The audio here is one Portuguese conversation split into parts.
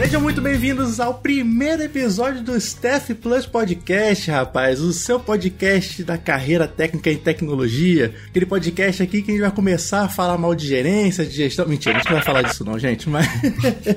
Sejam muito bem-vindos ao primeiro episódio do Staff Plus Podcast, rapaz. O seu podcast da carreira técnica em tecnologia. Aquele podcast aqui que a gente vai começar a falar mal de gerência, de gestão. Mentira, a gente não vai falar disso, não, gente. Mas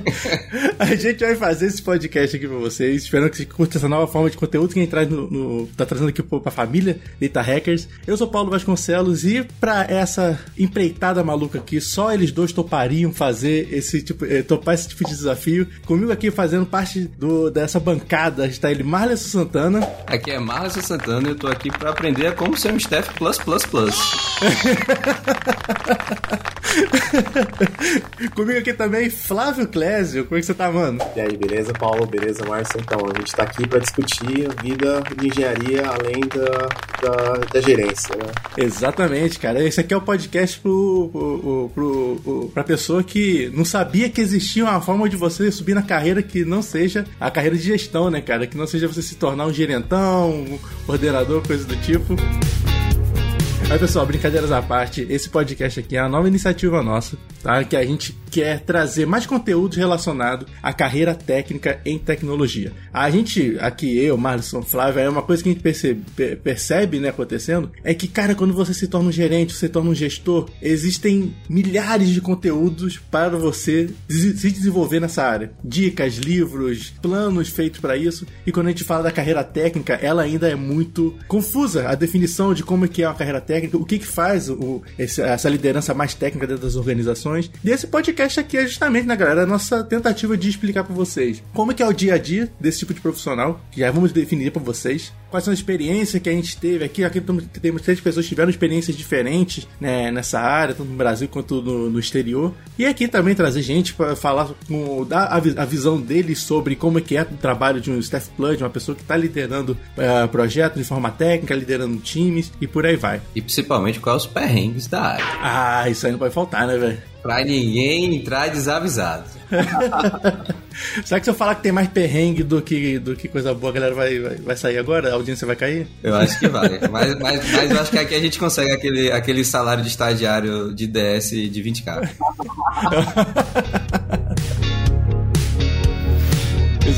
a gente vai fazer esse podcast aqui pra vocês. Esperando que você curta essa nova forma de conteúdo que a gente traz no, no, tá trazendo aqui pra família Data Hackers. Eu sou Paulo Vasconcelos e pra essa empreitada maluca aqui, só eles dois topariam fazer esse tipo, eh, topar esse tipo de desafio. Comigo aqui fazendo parte do, dessa bancada está ele, Marlon Santana. Aqui é Marlon Santana e eu tô aqui para aprender como ser um staff plus plus plus. Comigo aqui também, Flávio Clésio. Como é que você tá, mano? E aí, beleza, Paulo? Beleza, Márcio? Então, a gente tá aqui para discutir a vida de engenharia além da, da, da, gerência, né? Exatamente, cara. Esse aqui é o podcast pro, pro, pro, pro, pra pessoa que não sabia que existia uma forma de você subir na carreira que não seja a carreira de gestão, né, cara? Que não seja você se tornar um gerentão, um coordenador, coisa do tipo. Mas pessoal, brincadeiras à parte, esse podcast aqui é uma nova iniciativa nossa, tá? Que a gente quer trazer mais conteúdo relacionado à carreira técnica em tecnologia. A gente, aqui eu, Marlon, Flávio, é uma coisa que a gente percebe, percebe né, acontecendo, é que, cara, quando você se torna um gerente, você se torna um gestor, existem milhares de conteúdos para você se desenvolver nessa área. Dicas, livros, planos feitos para isso. E quando a gente fala da carreira técnica, ela ainda é muito confusa. A definição de como é que é uma carreira técnica o que que faz o, essa liderança mais técnica dentro das organizações. E esse podcast aqui é justamente, né, galera, a nossa tentativa de explicar para vocês como é que é o dia a dia desse tipo de profissional, que já vamos definir para vocês, quais são as experiências que a gente teve aqui. Aqui temos três pessoas que tiveram experiências diferentes né, nessa área, tanto no Brasil quanto no, no exterior. E aqui também trazer gente para falar, com, dar a, a, visão deles sobre como é que é o trabalho de um staff plus, de uma pessoa que está liderando uh, projetos de forma técnica, liderando times e por aí vai. E principalmente quais os perrengues da área. Ah, isso aí não pode faltar, né, velho? Pra ninguém entrar desavisado. Será que se eu falar que tem mais perrengue do que, do que coisa boa, a galera vai, vai, vai sair agora? A audiência vai cair? Eu acho que vai. mas, mas, mas eu acho que aqui a gente consegue aquele, aquele salário de estagiário de DS de 20k.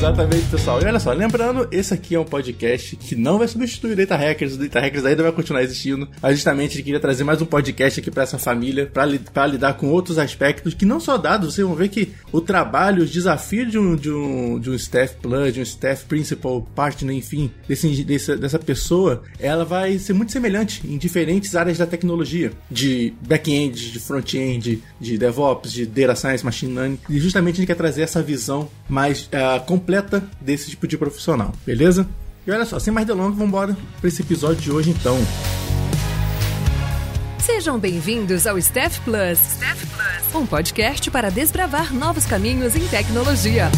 Exatamente, pessoal. E olha só, lembrando, esse aqui é um podcast que não vai substituir o Data Hackers. O Data Hackers ainda vai continuar existindo. Mas justamente queria trazer mais um podcast aqui para essa família, para lidar com outros aspectos que não só dados, vocês vão ver que o trabalho, os desafios de um, de um, de um staff plus, de um staff principal partner, enfim, desse, desse, dessa pessoa, ela vai ser muito semelhante em diferentes áreas da tecnologia, de back-end, de front-end, de DevOps, de Data Science, Machine Learning. E justamente a gente quer trazer essa visão mais uh, completa desse tipo de profissional, beleza? E olha só, sem mais delongas, vamos embora para esse episódio de hoje então. Sejam bem-vindos ao Staff Plus, Staff Plus, um podcast para desbravar novos caminhos em tecnologia.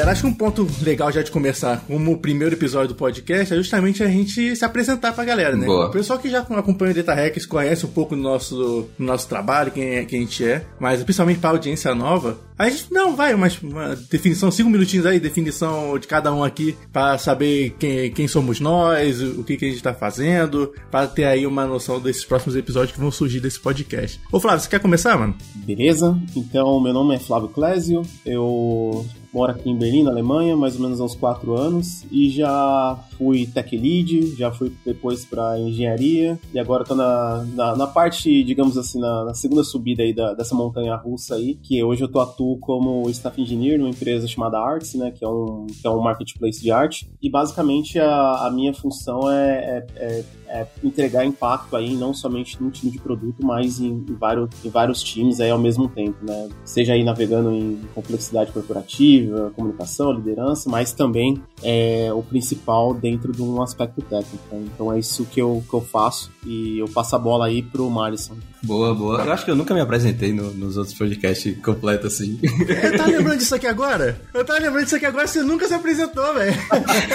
Galera, acho que um ponto legal já de começar como o primeiro episódio do podcast é justamente a gente se apresentar pra galera, né? Boa. O pessoal que já acompanha o Data Hacks conhece um pouco do nosso, do nosso trabalho, quem, é, quem a gente é, mas principalmente pra audiência nova, a gente, não, vai, mas uma definição, cinco minutinhos aí, definição de cada um aqui, pra saber quem, quem somos nós, o que, que a gente tá fazendo, pra ter aí uma noção desses próximos episódios que vão surgir desse podcast. Ô Flávio, você quer começar, mano? Beleza, então meu nome é Flávio Clésio, eu moro aqui em Berlim, na Alemanha, mais ou menos há uns quatro anos, e já fui tech lead, já fui depois para engenharia, e agora tô na, na, na, parte, digamos assim, na, na segunda subida aí da, dessa montanha russa aí, que hoje eu tô atuo como staff engineer numa empresa chamada Arts, né, que é um, que é um marketplace de arte, e basicamente a, a minha função é, é, é é, entregar impacto aí não somente num time de produto, mas em, em, vários, em vários times aí ao mesmo tempo, né? Seja aí navegando em complexidade corporativa, comunicação, liderança, mas também é, o principal dentro de um aspecto técnico. Né? Então é isso que eu, que eu faço e eu passo a bola aí pro Marison. Boa, boa. Eu acho que eu nunca me apresentei no, nos outros podcasts completos assim. Eu tava lembrando disso aqui agora? Eu tava lembrando disso aqui agora, você nunca se apresentou, velho.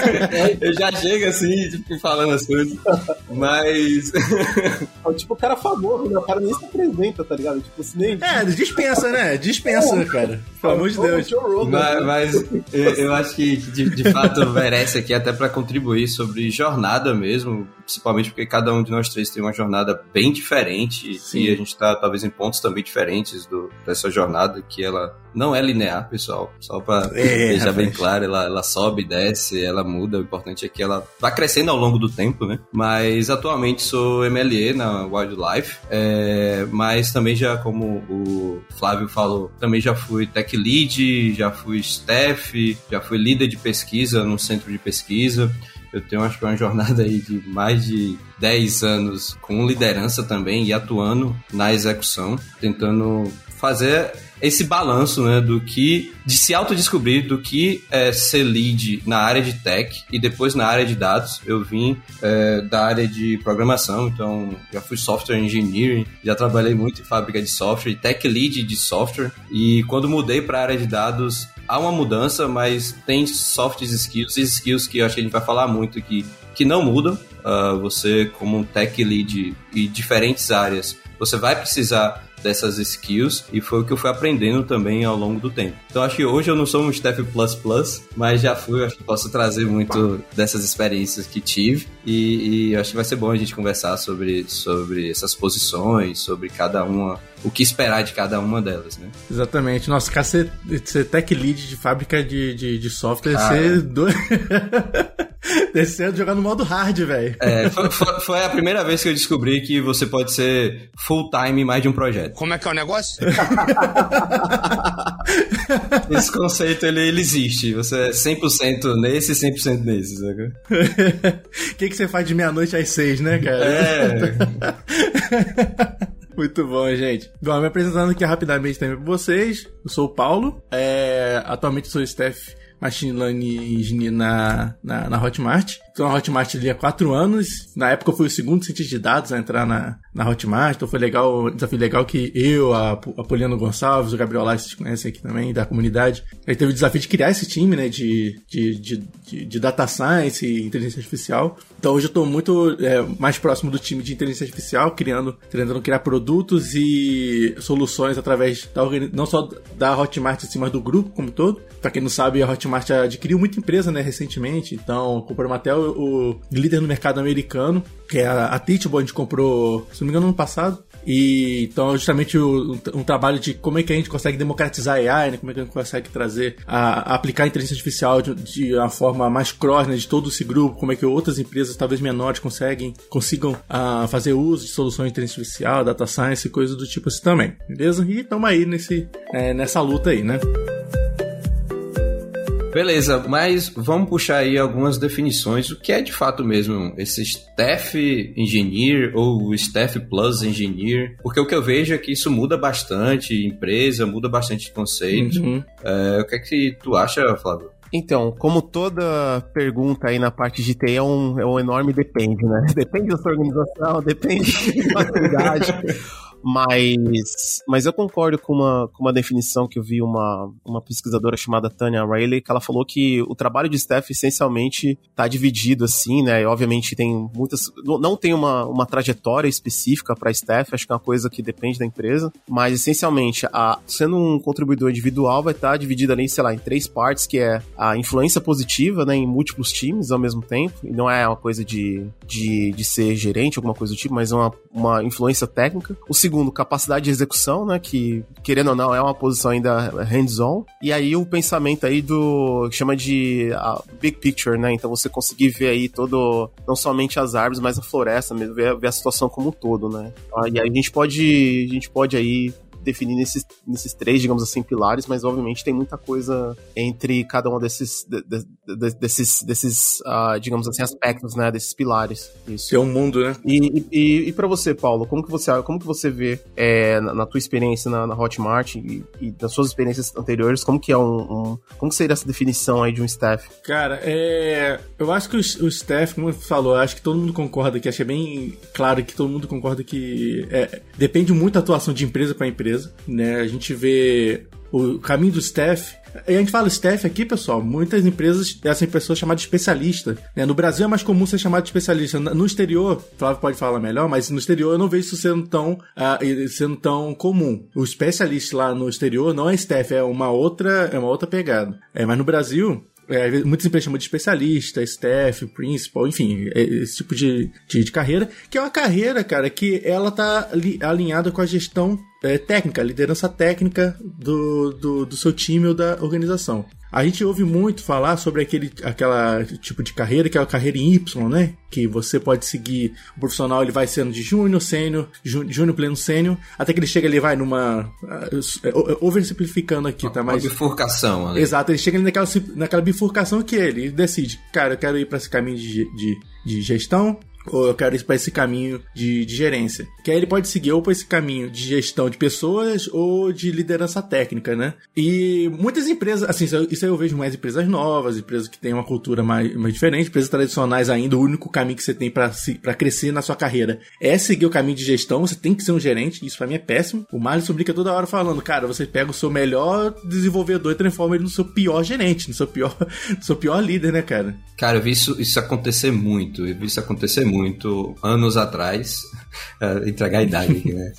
eu já chego assim, tipo, falando as coisas. Mas. tipo, o cara famoso, né? O cara nem se apresenta, tá ligado? Tipo, assim, nem. É, dispensa, né? Dispensa, é. cara. Pelo amor de Deus. Mas, mas eu, eu acho que de, de fato merece aqui até para contribuir sobre jornada mesmo, principalmente porque cada um de nós três tem uma jornada bem diferente Sim. e a gente tá talvez em pontos também diferentes do, dessa jornada que ela não é linear, pessoal. Só para É, deixar bem claro, ela, ela sobe, desce, ela muda. O importante é que ela vai crescendo ao longo do tempo, né? Mas atualmente sou MLE na Wildlife, é, mas também já, como o Flávio falou, também já fui tech lead, já fui staff, já fui líder de pesquisa no centro de pesquisa. Eu tenho, acho que, uma jornada aí de mais de 10 anos com liderança também e atuando na execução, tentando fazer esse balanço, né, do que de se autodescobrir do que é ser lead na área de tech e depois na área de dados. Eu vim é, da área de programação, então já fui software engineering, já trabalhei muito em fábrica de software, tech lead de software e quando mudei para a área de dados há uma mudança, mas tem soft skills e skills que eu acho que a gente vai falar muito aqui que não mudam. Ah, você como um tech lead e diferentes áreas, você vai precisar dessas skills e foi o que eu fui aprendendo também ao longo do tempo. Então acho que hoje eu não sou um Steph Plus Plus, mas já fui, acho que posso trazer muito dessas experiências que tive e, e acho que vai ser bom a gente conversar sobre, sobre essas posições, sobre cada uma, o que esperar de cada uma delas, né? Exatamente. Nossa, cara, ser, ser tech lead de fábrica de, de, de software, Cara. ser do... Descendo jogar no modo hard, velho. É, foi, foi- foi a primeira vez que eu descobri que você pode ser full time em mais de um projeto. Como é que é o negócio? Esse conceito ele, ele existe. Você é 100% nesse e 100% nesse, sabe? O que, que você faz de meia-noite às seis, né, cara? É. Muito bom, gente. Bom, me apresentando aqui rapidamente também pra vocês. Eu sou o Paulo. É, atualmente sou staff Machine Learning Engineer na, na, na Hotmart. Estou na Hotmart ali há quatro anos. Na época eu fui o segundo cientista de dados a entrar na, na Hotmart. Então foi legal, desafio legal que eu, a, a Poliano Gonçalves, o Gabriel Lai, vocês conhecem aqui também, da comunidade. Aí teve o desafio de criar esse time, né, de, de, de, de, de Data Science e Inteligência Artificial. Então hoje eu estou muito é, mais próximo do time de Inteligência Artificial, criando, tentando criar produtos e soluções através da não só da Hotmart, assim, mas do grupo como todo. Pra quem não sabe, a Hotmart adquiriu muita empresa, né, recentemente. Então, compramos até o, o líder no mercado americano, que é a, a Teachable, a gente comprou, se não me engano, no ano passado. E então, justamente um, um trabalho de como é que a gente consegue democratizar a AI, né? Como é que a gente consegue trazer, a, a aplicar a inteligência artificial de, de uma forma mais cross, né? De todo esse grupo, como é que outras empresas, talvez menores, conseguem, consigam ah, fazer uso de soluções de inteligência artificial, data science coisas do tipo assim também, beleza? E estamos aí nesse, é, nessa luta aí, né? Beleza, mas vamos puxar aí algumas definições. O que é de fato mesmo esse Staff Engineer ou Staff Plus Engineer? Porque o que eu vejo é que isso muda bastante, empresa, muda bastante conceito. Uhum. É, o que é que tu acha, Flávio? Então, como toda pergunta aí na parte de TI é um, é um enorme depende, né? Depende da sua organização, depende da atividade. Mas, mas eu concordo com uma, com uma definição que eu vi uma, uma pesquisadora chamada Tanya Riley, que ela falou que o trabalho de staff essencialmente está dividido assim, né? E obviamente tem muitas. Não tem uma, uma trajetória específica para staff, acho que é uma coisa que depende da empresa, mas essencialmente, a, sendo um contribuidor individual, vai estar dividido ali, sei lá, em três partes, que é a influência positiva, né, em múltiplos times ao mesmo tempo, e não é uma coisa de, de, de ser gerente, alguma coisa do tipo, mas é uma, uma influência técnica. O segundo, capacidade de execução, né, que, querendo ou não, é uma posição ainda hands-on. E aí o pensamento aí do, chama de big picture, né, então você conseguir ver aí todo, não somente as árvores, mas a floresta mesmo, ver, ver a situação como um todo, né. Ah, E aí a gente pode, a gente pode aí definir nesses, nesses três, digamos assim, pilares, mas obviamente tem muita coisa entre cada um desses, de- de- de- desses, desses ah, digamos assim, aspectos, né, desses pilares. Isso. É um mundo, né? E, e, e para você, Paulo, como que você, como que você vê é, na, na tua experiência na, na Hotmart e, e nas suas experiências anteriores, como que é um, um- como que seria essa definição aí de um staff? Cara, é. Eu acho que o, o staff, como você falou, eu acho que todo mundo concorda que acho que é bem claro que todo mundo concorda que é, depende muito da atuação de empresa para empresa, né? A gente vê o caminho do staff a gente fala staff aqui, pessoal, muitas empresas, essa pessoa é chamada de especialista. Né? No Brasil é mais comum ser chamado de especialista. No exterior, Flávio pode falar melhor, mas no exterior eu não vejo isso sendo tão, uh, sendo tão comum. O especialista lá no exterior não é staff, é uma outra, é uma outra pegada. É, mas no Brasil, é, muitas empresas chamam de especialista, staff, principal, enfim, é, esse tipo de, de, de, carreira, que é uma carreira, cara, que ela tá alinhada com a gestão é, técnica, liderança técnica do, do, do seu time ou da organização. A gente ouve muito falar sobre aquele aquela tipo de carreira, que é a carreira em Y, né? Que você pode seguir, o profissional ele vai sendo de júnior, sênior, júnior, pleno, sênior, até que ele chega ali vai numa uh, oversimplificando aqui, tá? Mas bifurcação, né? Exato, ele chega ali naquela, naquela bifurcação que ele decide, cara, eu quero ir para esse caminho de, de, de gestão, ou eu quero ir para esse caminho de, de, gerência. Que aí ele pode seguir ou para esse caminho de gestão de pessoas ou de liderança técnica, né? E muitas empresas, assim, isso aí eu vejo mais empresas novas, empresas que têm uma cultura mais, mais diferente, empresas tradicionais ainda, o único caminho que você tem para crescer na sua carreira é seguir o caminho de gestão, você tem que ser um gerente, isso para mim é péssimo. O Marlon publica toda hora falando, cara, você pega o seu melhor desenvolvedor e transforma ele no seu pior gerente, no seu pior, no seu pior líder, né, cara? Cara, eu vi isso, isso acontecer muito, eu vi isso acontecer muito muito anos atrás. Entregar a idade aqui, né?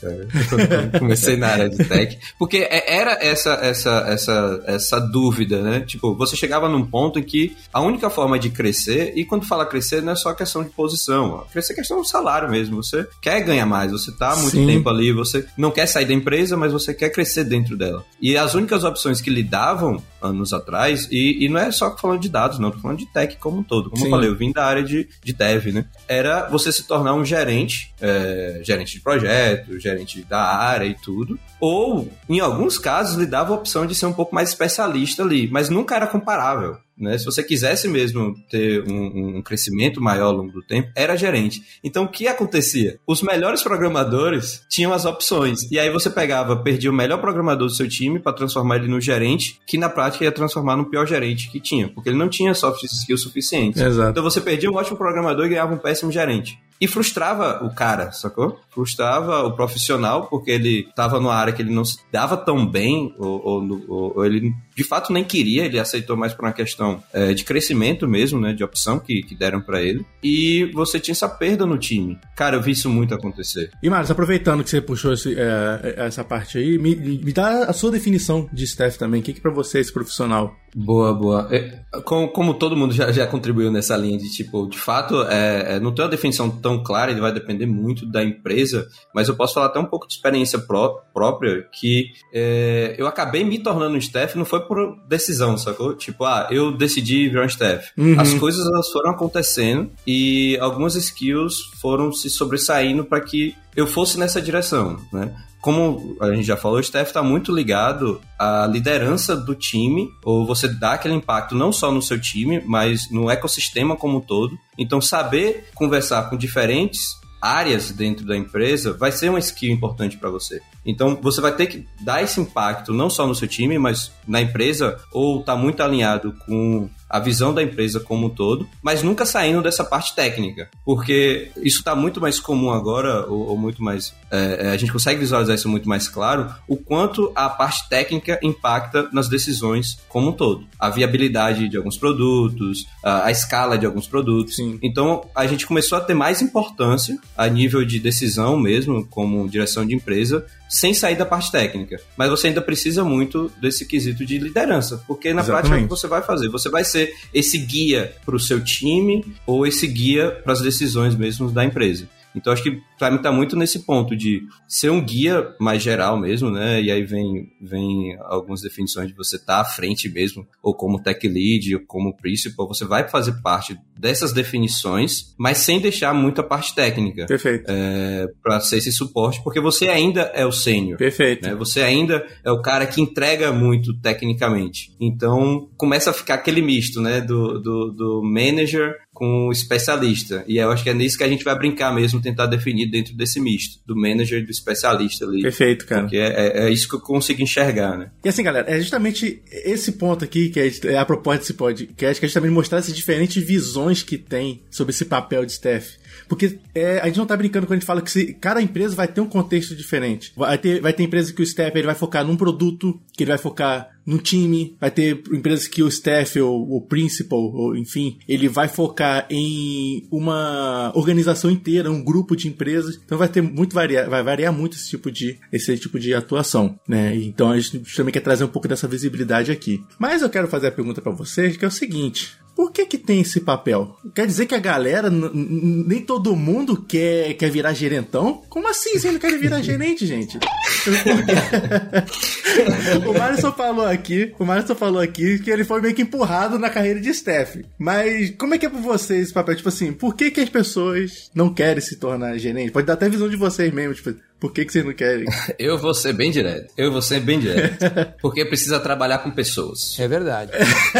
Comecei na área de tech. Porque é, era essa, essa, essa, essa dúvida, né? Tipo, você chegava num ponto em que a única forma de crescer, e quando fala crescer, não é só questão de posição. Crescer é questão do salário mesmo. Você quer ganhar mais, você tá há muito Sim. tempo ali, você não quer sair da empresa, mas você quer crescer dentro dela. E as únicas opções que lhe davam anos atrás, e, e não é só falando de dados, não, tô falando de tech como um todo. Como Sim. eu falei, eu vim da área de, de dev, né? Era você se tornar um gerente, é, gerente de projeto, gerente da área e tudo. Ou, em alguns casos, lhe dava a opção de ser um pouco mais especialista ali, mas nunca era comparável. Né? Se você quisesse mesmo ter um, um, crescimento maior ao longo do tempo, era gerente. Então, o que acontecia? Os melhores programadores tinham as opções. E aí você pegava, perdia o melhor programador do seu time para transformar ele no gerente, que na prática ia transformar no pior gerente que tinha, porque ele não tinha soft skills suficientes. Exato. Então você perdia um ótimo programador e ganhava um péssimo gerente. E frustrava o cara, sacou? Frustrava o profissional, porque ele estava numa área que ele não se dava tão bem, ou, ou, ou ele de fato nem queria, ele aceitou mais por uma questão é, de crescimento mesmo, né? De opção que, que deram para ele. E você tinha essa perda no time. Cara, eu vi isso muito acontecer. E Marcos, aproveitando que você puxou esse, é, essa parte aí, me, me dá a sua definição de staff também. O que, que para você é esse profissional? Boa, boa. É, como, como, todo mundo já, já contribuiu nessa linha de tipo, de fato, é, é, não tem uma definição tão clara, ele vai depender muito da empresa, mas eu posso falar até um pouco de experiência pró própria, que é, eu acabei me tornando um staff, não foi por decisão, sacou? Tipo, ah, eu decidi virar um staff. Uhum. As coisas elas foram acontecendo e algumas skills foram se sobressaindo para que eu fosse nessa direção, né? como a gente já falou, o staff está muito ligado à liderança do time, ou você dá aquele impacto não só no seu time, mas no ecossistema como um todo. Então, saber conversar com diferentes áreas dentro da empresa vai ser uma skill importante para você. Então, você vai ter que dar esse impacto não só no seu time, mas na empresa, ou tá muito alinhado com a visão da empresa como um todo, mas nunca saindo dessa parte técnica, porque isso está muito mais comum agora, ou, ou muito mais. É, é, a gente consegue visualizar isso muito mais claro, o quanto a parte técnica impacta nas decisões como um todo. A viabilidade de alguns produtos, a, a escala de alguns produtos. Sim. Então, a gente começou a ter mais importância a nível de decisão mesmo, como direção de empresa, sem sair da parte técnica. Mas você ainda precisa muito desse quesito de liderança, porque na Exatamente. prática o que você vai fazer? Você vai ser esse guia para o seu time ou esse guia para as decisões mesmo da empresa. Então acho que para mim tá muito nesse ponto de ser um guia mais geral mesmo, né? E aí vem, vem algumas definições de você estar tá à frente mesmo, ou como tech lead, ou como principal, você vai fazer parte dessas definições, mas sem deixar muito a parte técnica. Perfeito. É, para ser esse suporte, porque você ainda é o sênior. Perfeito. Né? Você ainda é o cara que entrega muito tecnicamente. Então começa a ficar aquele misto, né? Do, do, do manager com o especialista. E eu acho que é nisso que a gente vai brincar mesmo, tentar definir dentro desse misto, do manager e do especialista ali. Perfeito, cara. Porque é, é, é, isso que eu consigo enxergar, né? E assim, galera, é justamente esse ponto aqui que é, a proposta desse podcast, que é justamente mostrar essas diferentes visões que tem sobre esse papel de staff. Porque é, a gente não tá brincando quando a gente fala que se, cada empresa vai ter um contexto diferente. Vai ter, vai ter empresa que o staff ele vai focar num produto, que ele vai focar no time, vai ter empresas que o staff ou o principal, ou enfim, ele vai focar em uma organização inteira, um grupo de empresas. Então vai ter muito variar, vai variar muito esse tipo de esse tipo de atuação, né? Então a gente também quer trazer um pouco dessa visibilidade aqui. Mas eu quero fazer a pergunta para vocês, que é o seguinte: por que que tem esse papel? Quer dizer que a galera, nem todo mundo quer, quer virar gerentão? Como assim você não quer virar gerente, gente? o Mário só falou aqui, o só falou aqui que ele foi meio que empurrado na carreira de staff. Mas como é que é pra vocês esse papel? Tipo assim, por que que as pessoas não querem se tornar gerente? Pode dar até visão de vocês mesmo, tipo, por que, que vocês não querem? Eu vou ser bem direto. Eu vou ser bem direto. Porque precisa trabalhar com pessoas. É verdade.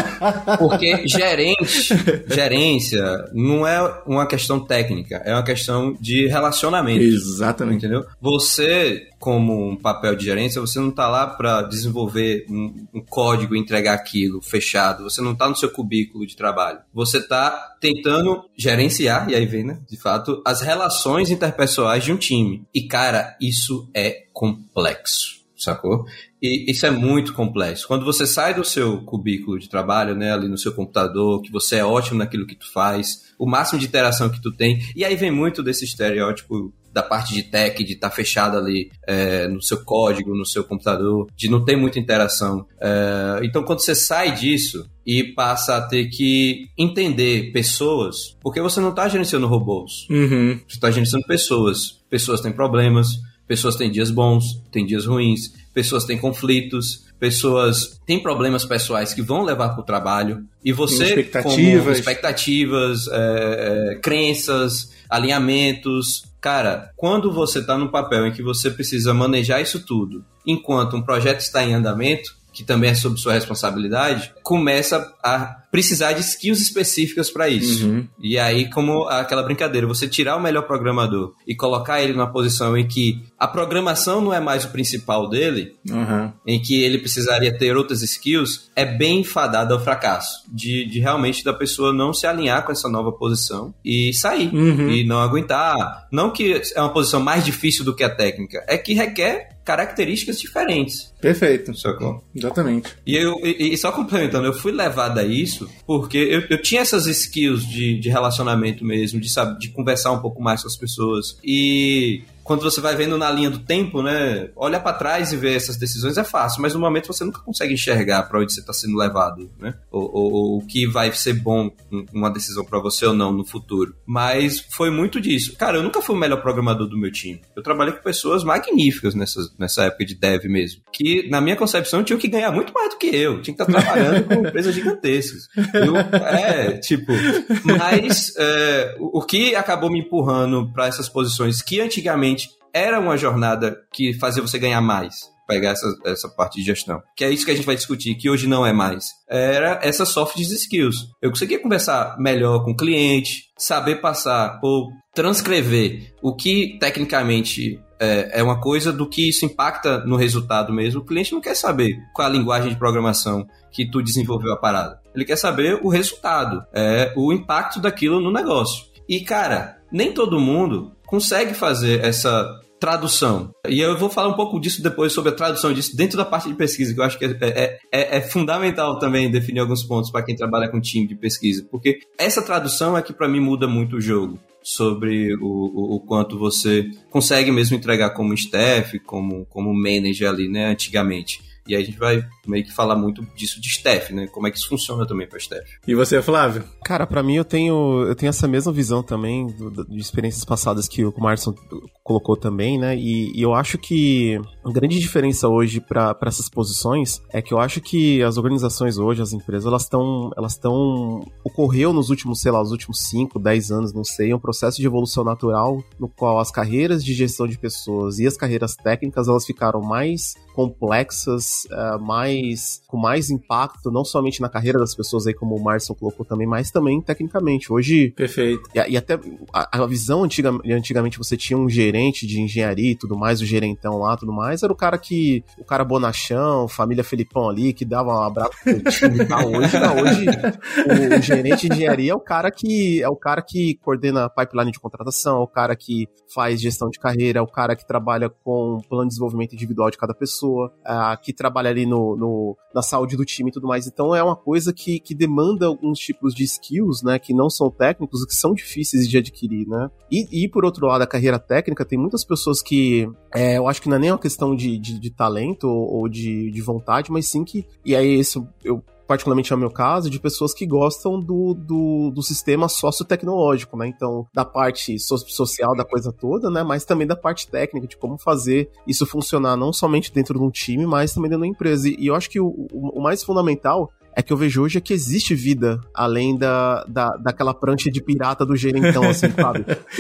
Porque gerente, gerência, não é uma questão técnica, é uma questão de relacionamento. Exatamente. Entendeu? Você, como um papel de gerência, você não está lá para desenvolver um, um, código e entregar aquilo fechado. Você não está no seu cubículo de trabalho. Você está tentando gerenciar, e aí vem, né, de fato, as relações interpessoais de um time. E, cara, isso é complexo, sacou? E isso é muito complexo. Quando você sai do seu cubículo de trabalho, né, ali no seu computador, que você é ótimo naquilo que tu faz, o máximo de interação que tu tem, e aí vem muito desse estereótipo da parte de tech, de estar tá fechado ali é, no seu código, no seu computador, de não ter muita interação. É, então, quando você sai disso e passa a ter que entender pessoas, porque você não está gerenciando robôs, uhum. você está gerenciando pessoas. Pessoas têm problemas, pessoas têm dias bons, têm dias ruins, pessoas têm conflitos, pessoas têm problemas pessoais que vão levar para o trabalho e você expectativas, como expectativas é, é, crenças, alinhamentos, Cara, quando você está no papel em que você precisa manejar isso tudo, enquanto um projeto está em andamento, que também é sob sua responsabilidade, começa a precisar de skills específicas para isso. Uhum. E aí, como aquela brincadeira, você tirar o melhor programador e colocar ele numa posição em que a programação não é mais o principal dele, uhum. em que ele precisaria ter outras skills, é bem fadado ao fracasso. De, de realmente da pessoa não se alinhar com essa nova posição e sair. Uhum. E não aguentar. Não que é uma posição mais difícil do que a técnica, é que requer características diferentes. Perfeito. Sacou? Exatamente. E, eu, e, e, só complementando, eu fui levado a isso porque eu, eu tinha essas skills de, de relacionamento mesmo, de, sabe, de conversar um pouco mais com as pessoas. E quando você vai vendo na linha do tempo, né? Olha para trás e vê essas decisões é fácil, mas no momento você nunca consegue enxergar para onde você está sendo levado, né? Ou, o que vai ser bom uma decisão para você ou não no futuro. Mas foi muito disso. Cara, eu nunca fui o melhor programador do meu time. Eu trabalhei com pessoas magníficas nessa, nessa época de dev mesmo, que na minha concepção tinham que ganhar muito mais do que eu. Tinha que estar tá trabalhando com empresas gigantescas. Eu, é, tipo, mas é, o que acabou me empurrando para essas posições que antigamente era uma jornada que fazia você ganhar mais pegar essa, essa parte de gestão. Que é isso que a gente vai discutir, que hoje não é mais. Era essas soft skills. Eu conseguia conversar melhor com o cliente, saber passar ou transcrever o que tecnicamente é, é, uma coisa do que isso impacta no resultado mesmo. O cliente não quer saber qual a linguagem de programação que tu desenvolveu a parada. Ele quer saber o resultado, é, o impacto daquilo no negócio. E, cara, nem todo mundo consegue fazer essa tradução. E eu vou falar um pouco disso depois sobre a tradução disso dentro da parte de pesquisa, que eu acho que é, é, é, é fundamental também definir alguns pontos para quem trabalha com time de pesquisa, porque essa tradução é que para mim muda muito o jogo sobre o, o, o, quanto você consegue mesmo entregar como staff, como, como manager ali, né, antigamente. E aí a gente vai meio que falar muito disso de staff, né? Como é que isso funciona também para staff. E você, Flávio? Cara, para mim eu tenho, eu tenho essa mesma visão também do, de experiências passadas que o Marson colocou também, né? E, e, eu acho que a grande diferença hoje para essas posições é que eu acho que as organizações hoje, as empresas, elas estão, elas estão ocorreu nos últimos, sei lá, os últimos 5, 10 anos, não sei, um processo de evolução natural no qual as carreiras de gestão de pessoas e as carreiras técnicas elas ficaram mais complexas, uh, mais com mais impacto, não somente na carreira das pessoas aí, como o Marson colocou também, mas também tecnicamente. Hoje. Perfeito. E, e até a, a, visão antiga, antigamente você tinha um gerente de engenharia e tudo mais, o gerentão lá tudo mais, era o cara que. O cara bonachão, família Felipão ali, que dava um abraço pro time tal. Hoje, não, hoje o, o gerente de engenharia é o cara que é o cara que coordena a pipeline de contratação, é o cara que faz gestão de carreira, é o cara que trabalha com plano de desenvolvimento individual de cada pessoa, uh, que trabalha ali no, no, na saúde do time e tudo mais. Então é uma coisa que, que demanda alguns tipos de skills, né, que não são técnicos, que são difíceis de adquirir, né. E, e por outro lado, a carreira técnica, tem muitas pessoas que, é, eu acho que não é nem uma questão de, de, de talento ou, ou de, de vontade, mas sim que, e aí isso eu particularmente é o meu caso, de pessoas que gostam do, do, do sistema sociotecnológico, né? Então, da parte so social da coisa toda, né? Mas também da parte técnica, de como fazer isso funcionar não somente dentro de um time, mas também dentro da empresa. E, eu acho que o, o, o mais fundamental é que eu vejo hoje é que existe vida além da, da, daquela prancha de pirata do gerentão, assim, sabe?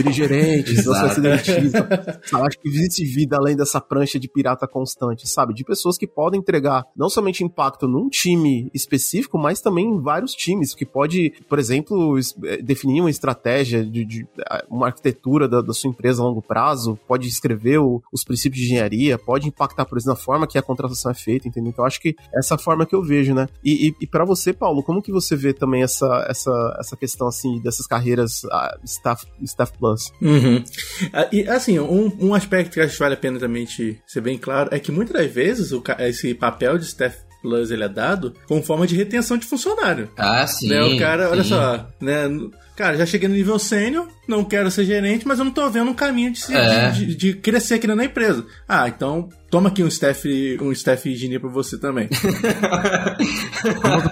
Você se demitiza. Acho que existe vida além dessa prancha de pirata constante, sabe? De pessoas que podem entregar não somente impacto num time específico, mas também em vários times, que pode, por exemplo, eh, definir uma estratégia de, de uma arquitetura da, da, sua empresa a longo prazo, pode escrever o, os princípios de engenharia, pode impactar, por exemplo, na forma que a contratação é feita, entendeu? Então, acho que essa é forma que eu vejo, né? E, e, e para você, Paulo, como que você vê também essa, essa, essa questão, assim, dessas carreiras uh, staff, staff plus? Uhum. Uh, e, assim, um, um aspecto que acho que vale a pena também te ser bem claro é que muitas das vezes o, esse papel de staff Plus ele é dado com forma de retenção de funcionário. Ah, sim. Né? O cara, sim. olha só, né? Cara, já cheguei no nível sênior, não quero ser gerente, mas eu não tô vendo um caminho de, é. de, de, crescer aqui na empresa. Ah, então toma aqui um staff, um staff engineer pra você também.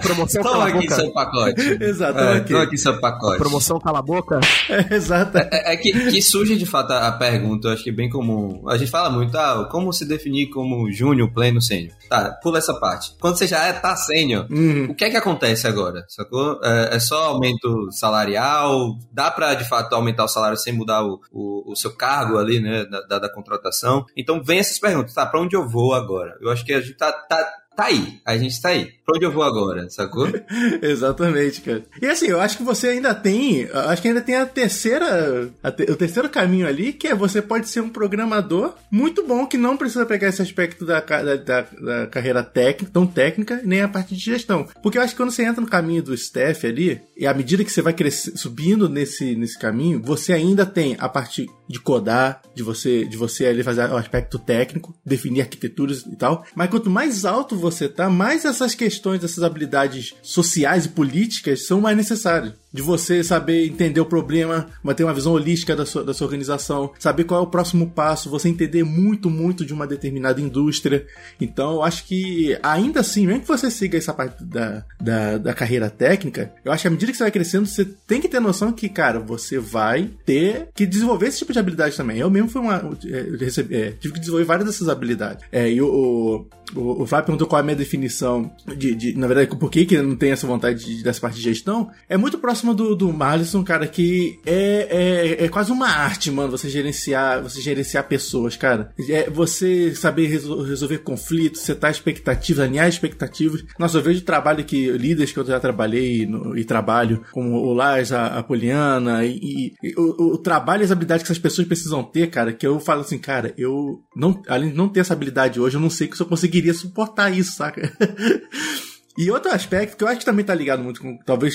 promoção toma aqui boca. seu pacote. Exato, toma, é, aqui. toma aqui seu pacote. Promoção cala a boca. É, exato. É, é, é que, que, surge de fato a, a pergunta, eu acho que bem comum. A gente fala muito, ah, como se definir como júnior, pleno, sênior. Tá, pula essa parte. Quando você já é, tá sênior, uhum. o que é que acontece agora? Sacou? É, é só aumento salarial? Dá pra, de fato, aumentar o salário sem mudar o, o, o seu cargo ali, né, da, da, contratação? Então, vem essas perguntas. Tá, pra onde eu vou agora? Eu acho que a gente tá, tá tá aí, a gente tá aí. Pra onde eu vou agora, sacou? Exatamente, cara. E assim, eu acho que você ainda tem, acho que ainda tem a terceira, a te, o terceiro caminho ali, que é você pode ser um programador muito bom, que não precisa pegar esse aspecto da, da, da, da carreira técnica, tão técnica, nem a parte de gestão. Porque eu acho que quando você entra no caminho do staff ali, e à medida que você vai subindo nesse, nesse caminho, você ainda tem a parte de codar, de você, de você ali fazer o aspecto técnico, definir arquiteturas e tal. Mas quanto mais alto você tá, mais essas questões, essas habilidades sociais e políticas são mais necessárias de você saber entender o problema, manter uma visão holística da sua, da sua organização, saber qual é o próximo passo, você entender muito, muito de uma determinada indústria. Então, eu acho que, ainda assim, mesmo que você siga essa parte da, da, da carreira técnica, eu acho que à medida que você vai crescendo, você tem que ter noção que, cara, você vai ter que desenvolver esse tipo de habilidade também. Eu mesmo fui uma. É, recebi, é, tive que desenvolver várias dessas habilidades. É, e o, o, o Fábio perguntou qual é a minha definição de, de na verdade, por que, que não tem essa vontade de, dessa parte de gestão. É muito próximo próximo do, do Marlison, cara, que é, é, é quase uma arte, mano, você gerenciar, você gerenciar pessoas, cara. É você saber resol resolver conflitos, setar expectativas, alinhar expectativas. Nossa, eu vejo trabalho que, líderes que eu já trabalhei no, e trabalho, como o Lars, a, a Poliana, e, e o, o, trabalho e as habilidades que essas pessoas precisam ter, cara, que eu falo assim, cara, eu não, além de não ter essa habilidade hoje, eu não sei que eu conseguiria suportar isso, saca? E outro aspecto que eu acho que também tá ligado muito com, talvez,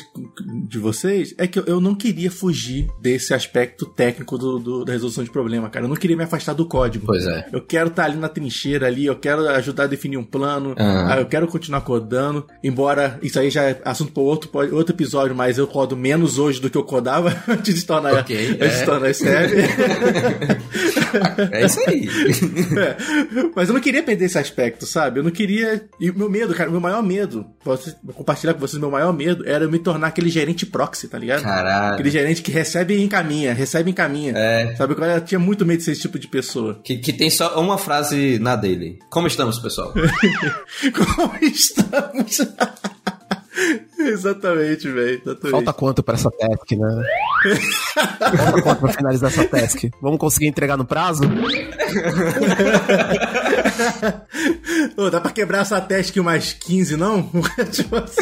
de vocês, é que eu, não queria fugir desse aspecto técnico do, do, da resolução de problema, cara. Eu não queria me afastar do código. Pois é. Eu quero estar tá ali na trincheira ali, eu quero ajudar a definir um plano, uhum. eu quero continuar codando, embora isso aí já é assunto para outro, outro episódio, mas eu codo menos hoje do que eu codava antes de tornar, okay, antes é. de tornar é isso aí. É. Mas eu não queria perder esse aspecto, sabe? Eu não queria. E o meu medo, cara, o meu maior medo posso compartilhar com vocês meu maior medo era eu me tornar aquele gerente proxy, tá ligado? Caralho. Aquele gerente que recebe e encaminha, recebe e encaminha. É. Sabe? Eu tinha muito medo de ser esse tipo de pessoa. Que, que tem só uma frase na dele. Como estamos, pessoal? Como estamos? Exatamente, velho. Falta quanto pra essa task, né? Falta quanto pra finalizar essa task? Vamos conseguir entregar no prazo? Ô, dá pra quebrar essa teste aqui mais 15, não? tipo assim.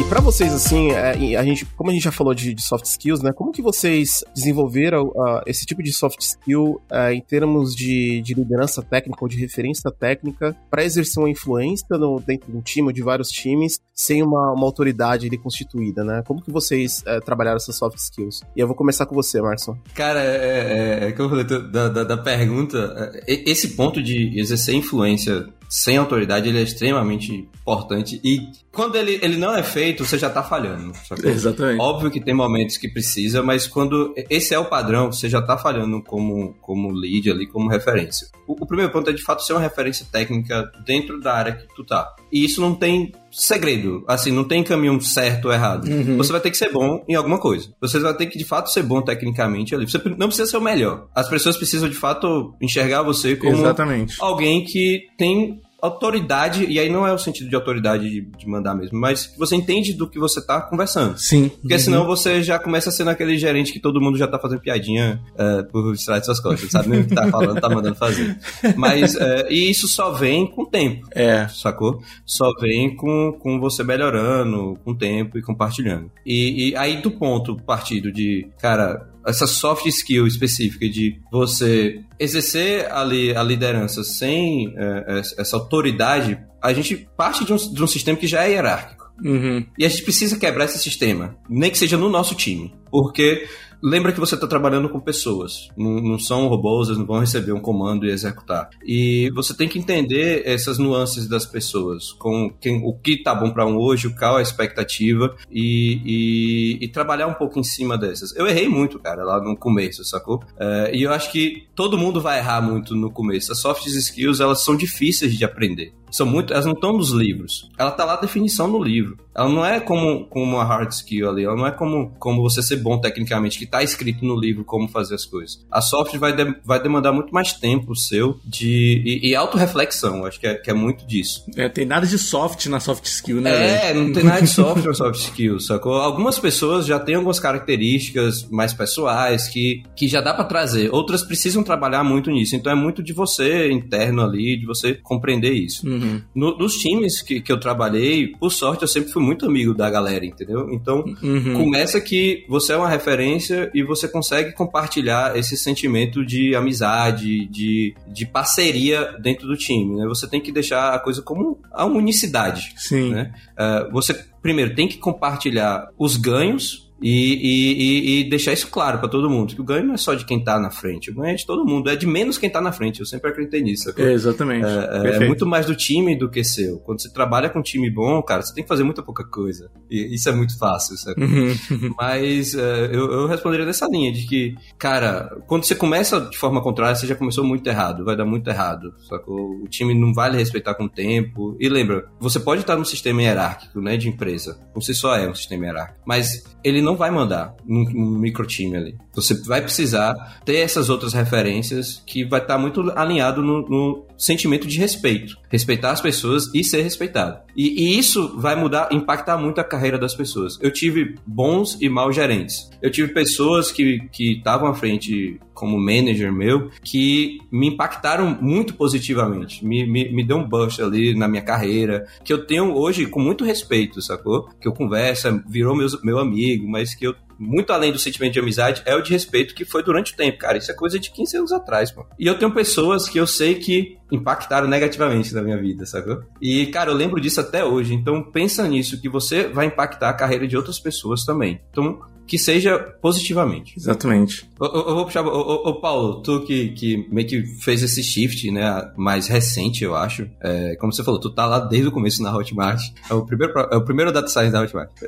E para vocês, assim, é, a gente, como a gente já falou de, de soft skills, né? Como que vocês desenvolveram uh, esse tipo de soft skill uh, em termos de, de, liderança técnica ou de referência técnica para exercer uma influência no, dentro de um time ou de vários times sem uma, uma autoridade ali constituída, né? Como que vocês uh, trabalharam essas soft skills? E eu vou começar com você, Marson. Cara, é, é, é que eu falei da, da, da pergunta, é, esse ponto de exercer influência sem autoridade, ele é extremamente importante. E quando ele, ele não é feito, você já tá falhando. Exatamente. Óbvio que tem momentos que precisa, mas quando esse é o padrão, você já tá falhando como, como lead ali, como referência. O, o primeiro ponto é de fato ser uma referência técnica dentro da área que tu tá. E isso não tem segredo, assim, não tem caminho certo ou errado. Uhum. Você vai ter que ser bom em alguma coisa. Você vai ter que, de fato, ser bom tecnicamente ali. Você não precisa ser o melhor. As pessoas precisam, de fato, enxergar você como Exatamente. alguém que tem autoridade, e aí não é o sentido de autoridade de, de mandar mesmo, mas você entende do que você tá conversando. Sim. Porque uhum. senão você já começa a ser naquele gerente que todo mundo já tá fazendo piadinha uh, por trás de suas costas, sabe nem o que tá falando, tá mandando fazer. Mas, uh, e isso só vem com o tempo. É. Sacou? Só vem com, com você melhorando, com o tempo e compartilhando. E, e aí do ponto partido de, cara, essa soft skill específica de você exercer ali a liderança sem é, essa autoridade, a gente parte de um, de um sistema que já é hierárquico. Uhum. E a gente precisa quebrar esse sistema, nem que seja no nosso time. Porque lembra que você está trabalhando com pessoas. Não, não, são robôs, eles não vão receber um comando e executar. E você tem que entender essas nuances das pessoas, com quem, o que tá bom para um hoje, qual a expectativa e, e, e, trabalhar um pouco em cima dessas. Eu errei muito, cara, lá no começo, sacou? É, e eu acho que todo mundo vai errar muito no começo. As soft skills, elas são difíceis de aprender são muito, elas não estão nos livros. Ela tá lá a definição no livro. Ela não é como, como uma hard skill ali, ela não é como, como você ser bom tecnicamente, que tá escrito no livro como fazer as coisas. A soft vai, de, vai demandar muito mais tempo seu de, e, e autorreflexão, acho que é, que é muito disso. É, tem nada de soft na soft skill, né? É, não tem nada de soft na soft skill, sacou? Algumas pessoas já têm algumas características mais pessoais que, que já dá para trazer, outras precisam trabalhar muito nisso, então é muito de você interno ali, de você compreender isso. Uhum. No, nos times que, que eu trabalhei, por sorte, eu sempre fui muito amigo da galera, entendeu? Então, uhum. começa que você é uma referência e você consegue compartilhar esse sentimento de amizade, de, de parceria dentro do time, né? Você tem que deixar a coisa como a unicidade. Sim. Né? Uh, você, primeiro, tem que compartilhar os ganhos e, e, e, deixar isso claro para todo mundo, que o ganho não é só de quem tá na frente, o ganho é de todo mundo, é de menos quem tá na frente, eu sempre acreditei nisso. É, exatamente. É, é, muito mais do time do que seu. Quando você trabalha com um time bom, cara, você tem que fazer muita pouca coisa. E isso é muito fácil, sabe? Uhum. Mas é, eu, eu responderia dessa linha, de que, cara, quando você começa de forma contrária, você já começou muito errado, vai dar muito errado, sacou? O time não vai lhe respeitar com o tempo. E lembra, você pode estar num sistema hierárquico, né, de empresa. Você só é um sistema hierárquico. Mas ele não vai mandar num, num micro time ali. Você vai precisar ter essas outras referências que vai estar muito alinhado no, no sentimento de respeito. Respeitar as pessoas e ser respeitado. E, e, isso vai mudar, impactar muito a carreira das pessoas. Eu tive bons e maus gerentes. Eu tive pessoas que estavam à frente como manager meu que me impactaram muito positivamente. Me, me, me deu um boost ali na minha carreira, que eu tenho hoje com muito respeito, sacou? Que eu converso, virou meu, meu amigo, mas que eu muito além do sentimento de amizade, é o de respeito que foi durante o tempo, cara. Isso é coisa de 15 anos atrás, pô. E eu tenho pessoas que eu sei que impactaram negativamente na minha vida, sacou? E, cara, eu lembro disso até hoje. Então, pensa nisso, que você vai impactar a carreira de outras pessoas também. Então, que seja positivamente. Exatamente. Eu, eu, eu vou puxar. Ô, Paulo, tu que, que meio que fez esse shift, né? Mais recente, eu acho. É, como você falou, tu tá lá desde o começo na Hotmart. É o primeiro, é o primeiro data science da Hotmart.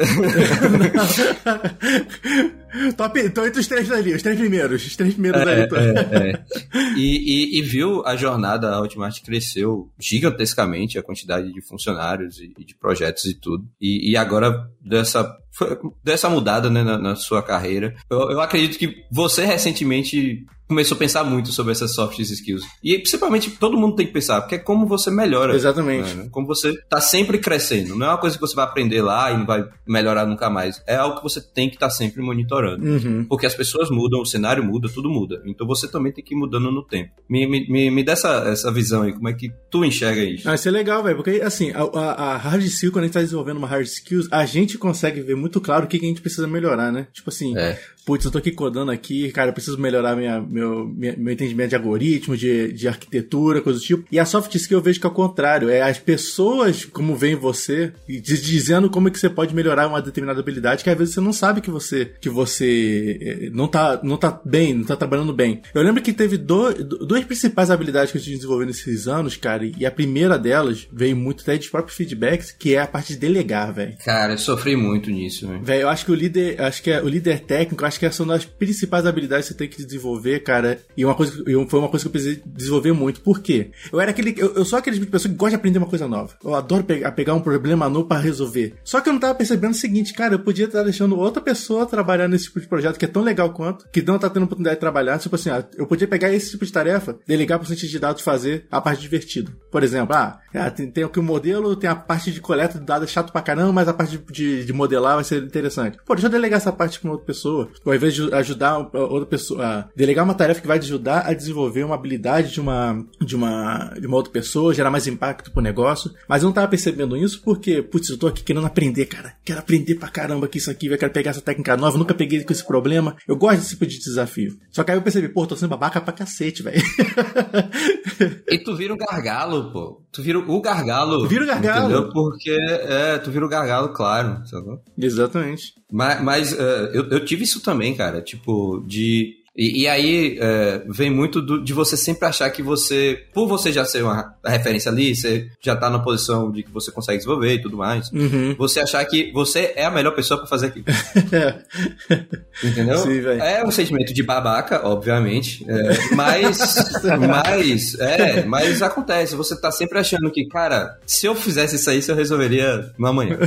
Top, tô entre os três ali, os três primeiros. Os três primeiros é, ali. Tô. É, é. E, e, e, viu a jornada da Hotmart cresceu gigantescamente, a quantidade de funcionários e, e de projetos e tudo. E, e agora dessa dessa mudada né, na, na, sua carreira. Eu, eu, acredito que você recentemente começou a pensar muito sobre essas soft skills. E principalmente todo mundo tem que pensar, porque é como você melhora. Exatamente. Né? Como você tá sempre crescendo. Não é uma coisa que você vai aprender lá e não vai melhorar nunca mais. É algo que você tem que estar tá sempre monitorando. Uhum. Porque as pessoas mudam, o cenário muda, tudo muda. Então você também tem que ir mudando no tempo. Me, me, me, me dá essa, essa visão aí, como é que tu enxerga isso? Ah, isso é legal, velho, porque assim, a, a, a, hard skill, quando a gente tá desenvolvendo uma hard skills, a gente consegue ver muito claro o que, que a gente precisa melhorar, né? Tipo assim, é. Putz, eu tô aqui codando aqui, cara, eu preciso melhorar minha, meu, minha, meu entendimento de algoritmo, de, de arquitetura, coisa do tipo. E a soft skill eu vejo que é o contrário, é as pessoas como veem você e dizendo como é que você pode melhorar uma determinada habilidade que às vezes você não sabe que você que você eh, não tá, não tá bem, não tá trabalhando bem. Eu lembro que teve do, duas principais habilidades que eu tive desenvolvendo nesses anos, cara, e a primeira delas veio muito até de próprios feedbacks, que é a parte de delegar, velho. Cara, eu sofri muito nisso, velho. Velho, eu acho que o líder, acho que é o líder técnico, acho que essa é uma das principais habilidades que você tem que desenvolver, cara. E uma coisa, foi uma coisa que eu precisei desenvolver muito. Por quê? Eu era aquele, eu, eu sou aquele tipo de pessoa que gosta de aprender uma coisa nova. Eu adoro pegar, pegar um problema novo para resolver. Só que eu não tava percebendo o seguinte, cara, eu podia estar deixando outra pessoa trabalhar nesse tipo de projeto que é tão legal quanto, que não tá tendo oportunidade de trabalhar. Tipo assim, ah, eu podia pegar esse tipo de tarefa, delegar pro cientista de dados fazer a parte divertida. Por exemplo, ah, é, tem, tem aqui o modelo, tem a parte de coleta de dados chato pra caramba, mas a parte de, de, de modelar vai ser interessante. Pô, deixa eu delegar essa parte pra outra pessoa. Ao invés de ajudar outra pessoa, delegar uma tarefa que vai te ajudar a desenvolver uma habilidade de uma, de uma, de uma outra pessoa, gerar mais impacto pro negócio. Mas eu não tava percebendo isso porque, putz, eu tô aqui querendo aprender, cara. Quero aprender pra caramba aqui isso aqui, eu quero pegar essa técnica nova, nunca peguei com esse problema. Eu gosto desse tipo de desafio. Só que aí eu percebi, pô, tô sendo babaca pra cacete, velho. e tu vira um gargalo, pô. Tu vira o gargalo. Tu vira o gargalo. Entendeu? Porque, é, tu vira o gargalo, claro. Sabe? Exatamente. Mas, mas uh, eu, eu tive isso também, cara. Tipo, de e, e aí é, vem muito do, de você sempre achar que você, por você já ser uma referência ali, você já tá na posição de que você consegue desenvolver e tudo mais, uhum. você achar que você é a melhor pessoa para fazer aquilo. Entendeu? Sim, é um sentimento de babaca, obviamente, é, mas, mas, é, mas acontece, você tá sempre achando que, cara, se eu fizesse isso aí, eu resolveria no amanhã.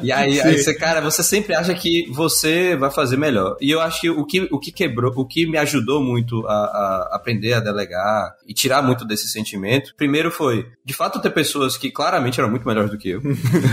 e aí, aí você, cara, você sempre acha que você vai fazer melhor. E eu acho que o que, o que quebrou o que me ajudou muito a, a, aprender a delegar e tirar muito desse sentimento, primeiro foi, de fato, ter pessoas que claramente eram muito melhores do que eu,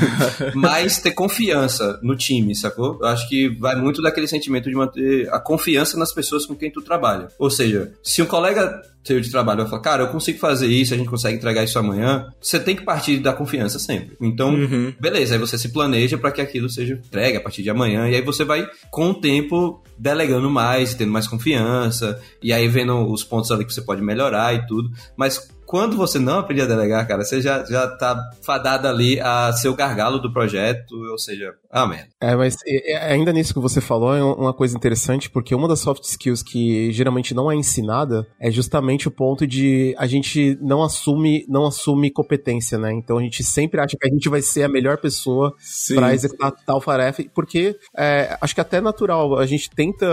mas ter confiança no time, sacou? Eu acho que vai muito daquele sentimento de manter a confiança nas pessoas com quem tu trabalha. Ou seja, se um colega teu de trabalho vai falar, cara, eu consigo fazer isso, a gente consegue entregar isso amanhã, você tem que partir da confiança sempre. Então, uhum. beleza, aí você se planeja para que aquilo seja entregue a partir de amanhã, e aí você vai, com o tempo, delegando mais, tendo mais confiança, e aí vendo os pontos ali que você pode melhorar e tudo. Mas quando você não aprende a delegar, cara, você já, já tá fadado ali a ser o gargalo do projeto, ou seja, ah, merda. É, mas ainda nisso que você falou, é uma coisa interessante, porque uma das soft skills que geralmente não é ensinada é justamente o ponto de a gente não assume, não assume competência, né? Então a gente sempre acha que a gente vai ser a melhor pessoa para executar tal tarefa, porque é, acho que até é natural, a gente tenta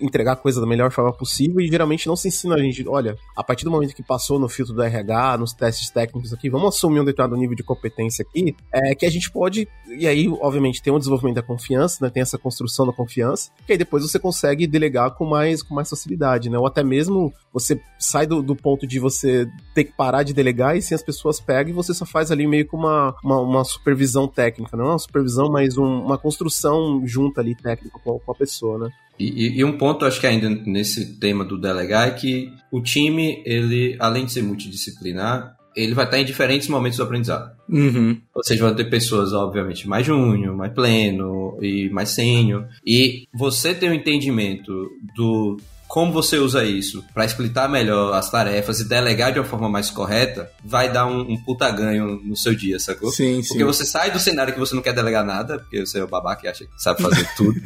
entregar a coisa da melhor forma possível e geralmente não se ensina a gente, olha, a partir do momento que passou no filtro da RH, nos testes técnicos aqui, vamos assumir um determinado nível de competência aqui, é, que a gente pode, e aí, obviamente, tem um desenvolvimento da confiança, né? Tem essa construção da confiança, que aí depois você consegue delegar com mais, com mais facilidade, né? Ou até mesmo você sai do, do ponto de você ter que parar de delegar e sim as pessoas pegam e você só faz ali meio que uma, uma, uma supervisão técnica, não é uma supervisão, mas um, uma construção junta ali técnica com, com a pessoa, né? E, e, um ponto, acho que ainda nesse tema do delegar, é que o time, ele, além de ser multidisciplinar, ele vai estar em diferentes momentos do aprendizado. Uhum. Ou seja, vão ter pessoas, obviamente, mais júnior, mais pleno e mais sênior. E você ter um entendimento do como você usa isso para explicar melhor as tarefas e delegar de uma forma mais correta, vai dar um, um puta ganho no seu dia, sacou? Sim, sim. Porque você sai do cenário que você não quer delegar nada, porque você é o babaca e acha que sabe fazer tudo.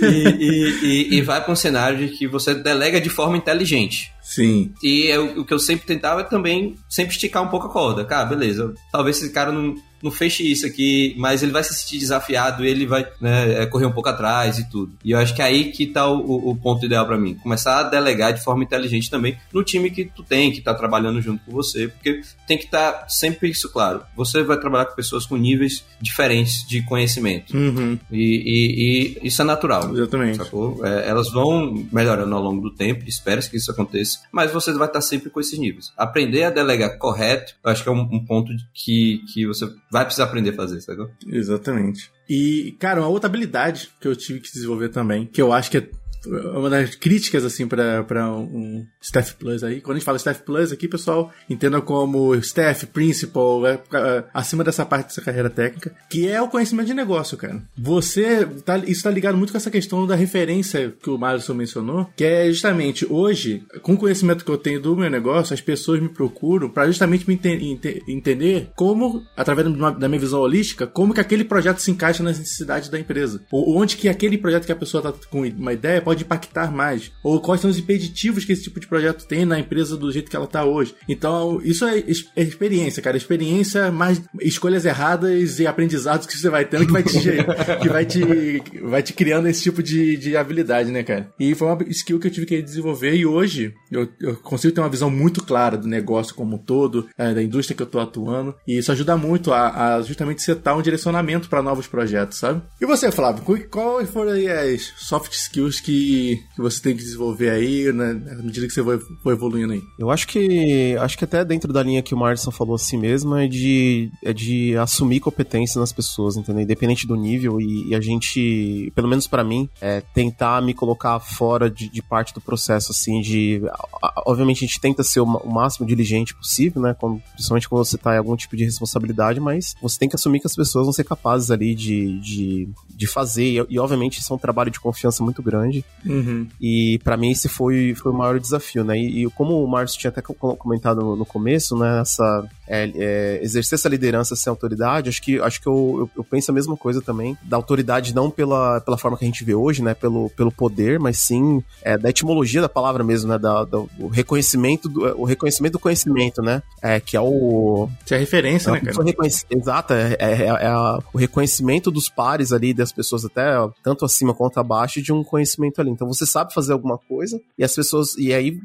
e, e, e, e, vai para um cenário de que você delega de forma inteligente. Sim. E eu, o que eu sempre tentava é também sempre esticar um pouco a corda. Cara, beleza, talvez esse cara não não feche isso aqui, mas ele vai se sentir desafiado e ele vai né, é, correr um pouco atrás e tudo. E eu acho que é aí que tá o, o ponto ideal para mim. Começar a delegar de forma inteligente também no time que tu tem, que tá trabalhando junto com você, porque tem que estar tá sempre isso claro. Você vai trabalhar com pessoas com níveis diferentes de conhecimento. Uhum. E, e, e, isso é natural. Exatamente. É, elas vão melhorando ao longo do tempo, espera que isso aconteça, mas você vai estar tá sempre com esses níveis. Aprender a delegar correto, eu acho que é um, um ponto que, que você vai precisar aprender a fazer, sacou? Exatamente. E, cara, uma outra habilidade que eu tive que desenvolver também, que eu acho que é uma das críticas, assim, para um Staff Plus aí. Quando a gente fala Staff Plus aqui, pessoal, entenda como Staff, Principal, é, é, acima dessa parte dessa carreira técnica, que é o conhecimento de negócio, cara. Você, tá, isso tá ligado muito com essa questão da referência que o Márcio mencionou, que é justamente hoje, com o conhecimento que eu tenho do meu negócio, as pessoas me procuram para justamente me ente ente entender como, através da minha visão holística, como que aquele projeto se encaixa nas necessidades da empresa. Ou onde que aquele projeto que a pessoa tá com uma ideia pode pode impactar mais? Ou quais são os impeditivos que esse tipo de projeto tem na empresa do jeito que ela está hoje? Então, isso é, é, experiência, cara. Experiência mais escolhas erradas e aprendizados que você vai tendo que vai te, que vai te, vai te criando esse tipo de, de habilidade, né, cara? E foi uma skill que eu tive que desenvolver e hoje eu, eu consigo ter uma visão muito clara do negócio como um todo, é, da indústria que eu tô atuando. E isso ajuda muito a, a justamente setar um direcionamento para novos projetos, sabe? E você, Flávio, qual foram as soft skills que que, você tem que desenvolver aí né, na medida que você vai, evoluindo aí? Eu acho que acho que até dentro da linha que o Marson falou assim mesmo é de, é de assumir competência nas pessoas, entendeu? Independente do nível e, e a gente, pelo menos para mim, é tentar me colocar fora de, de, parte do processo, assim, de... Obviamente a gente tenta ser o, o máximo diligente possível, né? Quando, principalmente quando você tá em algum tipo de responsabilidade, mas você tem que assumir que as pessoas vão ser capazes ali de, de, de fazer e, e obviamente isso é um trabalho de confiança muito grande Uhum. E para mim esse foi, foi o maior desafio, né? E, e como o Márcio tinha até comentado no, no começo, né? Essa, é, é, exercer essa liderança sem autoridade, acho que, acho que eu, eu, eu, penso a mesma coisa também. Da autoridade não pela, pela forma que a gente vê hoje, né? Pelo, pelo poder, mas sim é, da etimologia da palavra mesmo, né? Da, da, o reconhecimento do, o reconhecimento do conhecimento, né? É, que é o... Que é a referência, né, cara? Exato, é, é, é, é a, o reconhecimento dos pares ali, das pessoas até tanto acima quanto abaixo de um conhecimento ali. Então você sabe fazer alguma coisa e as pessoas e aí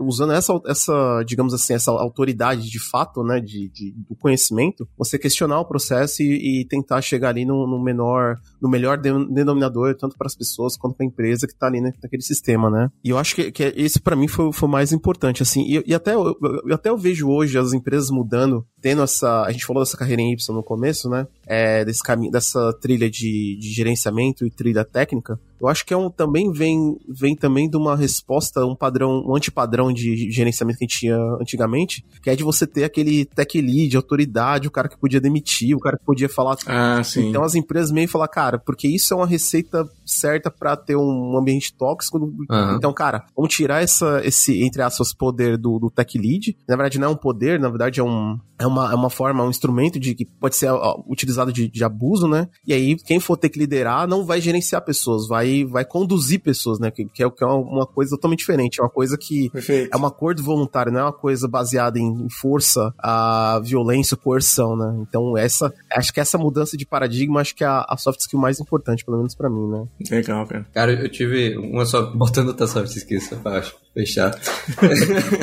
usando essa essa digamos assim essa autoridade de fato, né, de, de do conhecimento, você questionar o processo e, e tentar chegar ali no, no, menor no melhor denominador tanto para as pessoas quanto para a empresa que está ali naquele sistema, né? E eu acho que, que esse para mim foi, foi o mais importante assim e, e até eu, eu, até eu vejo hoje as empresas mudando, tendo essa a gente falou dessa carreira em Y no começo, né? É, desse caminho dessa trilha de, de gerenciamento e trilha técnica eu acho que é um, também vem, vem também de uma resposta, um padrão, um antipadrão de gerenciamento que a gente tinha antigamente, que é de você ter aquele tech lead, autoridade, o cara que podia demitir, o cara que podia falar. Ah, sim. Então as empresas meio falam, cara, porque isso é uma receita certa para ter um ambiente tóxico. Uhum. Então, cara, vamos tirar essa, esse, entre aspas, poder do, do tech lead. Na verdade, não é um poder, na verdade é, um, é, uma, é uma forma, um instrumento de que pode ser ó, utilizado de, de abuso, né? E aí, quem for ter que liderar não vai gerenciar pessoas, vai, vai conduzir pessoas, né? Que, que é, que é uma coisa totalmente diferente. É uma coisa que Perfeito. é um acordo voluntário, não é uma coisa baseada em força, a violência, coerção, né? Então, essa, acho que essa mudança de paradigma, acho que é a, a soft skill mais importante, pelo menos para mim, né? Legal, cara. Cara, eu tive uma só. Botando outra soft skill só pra fechar.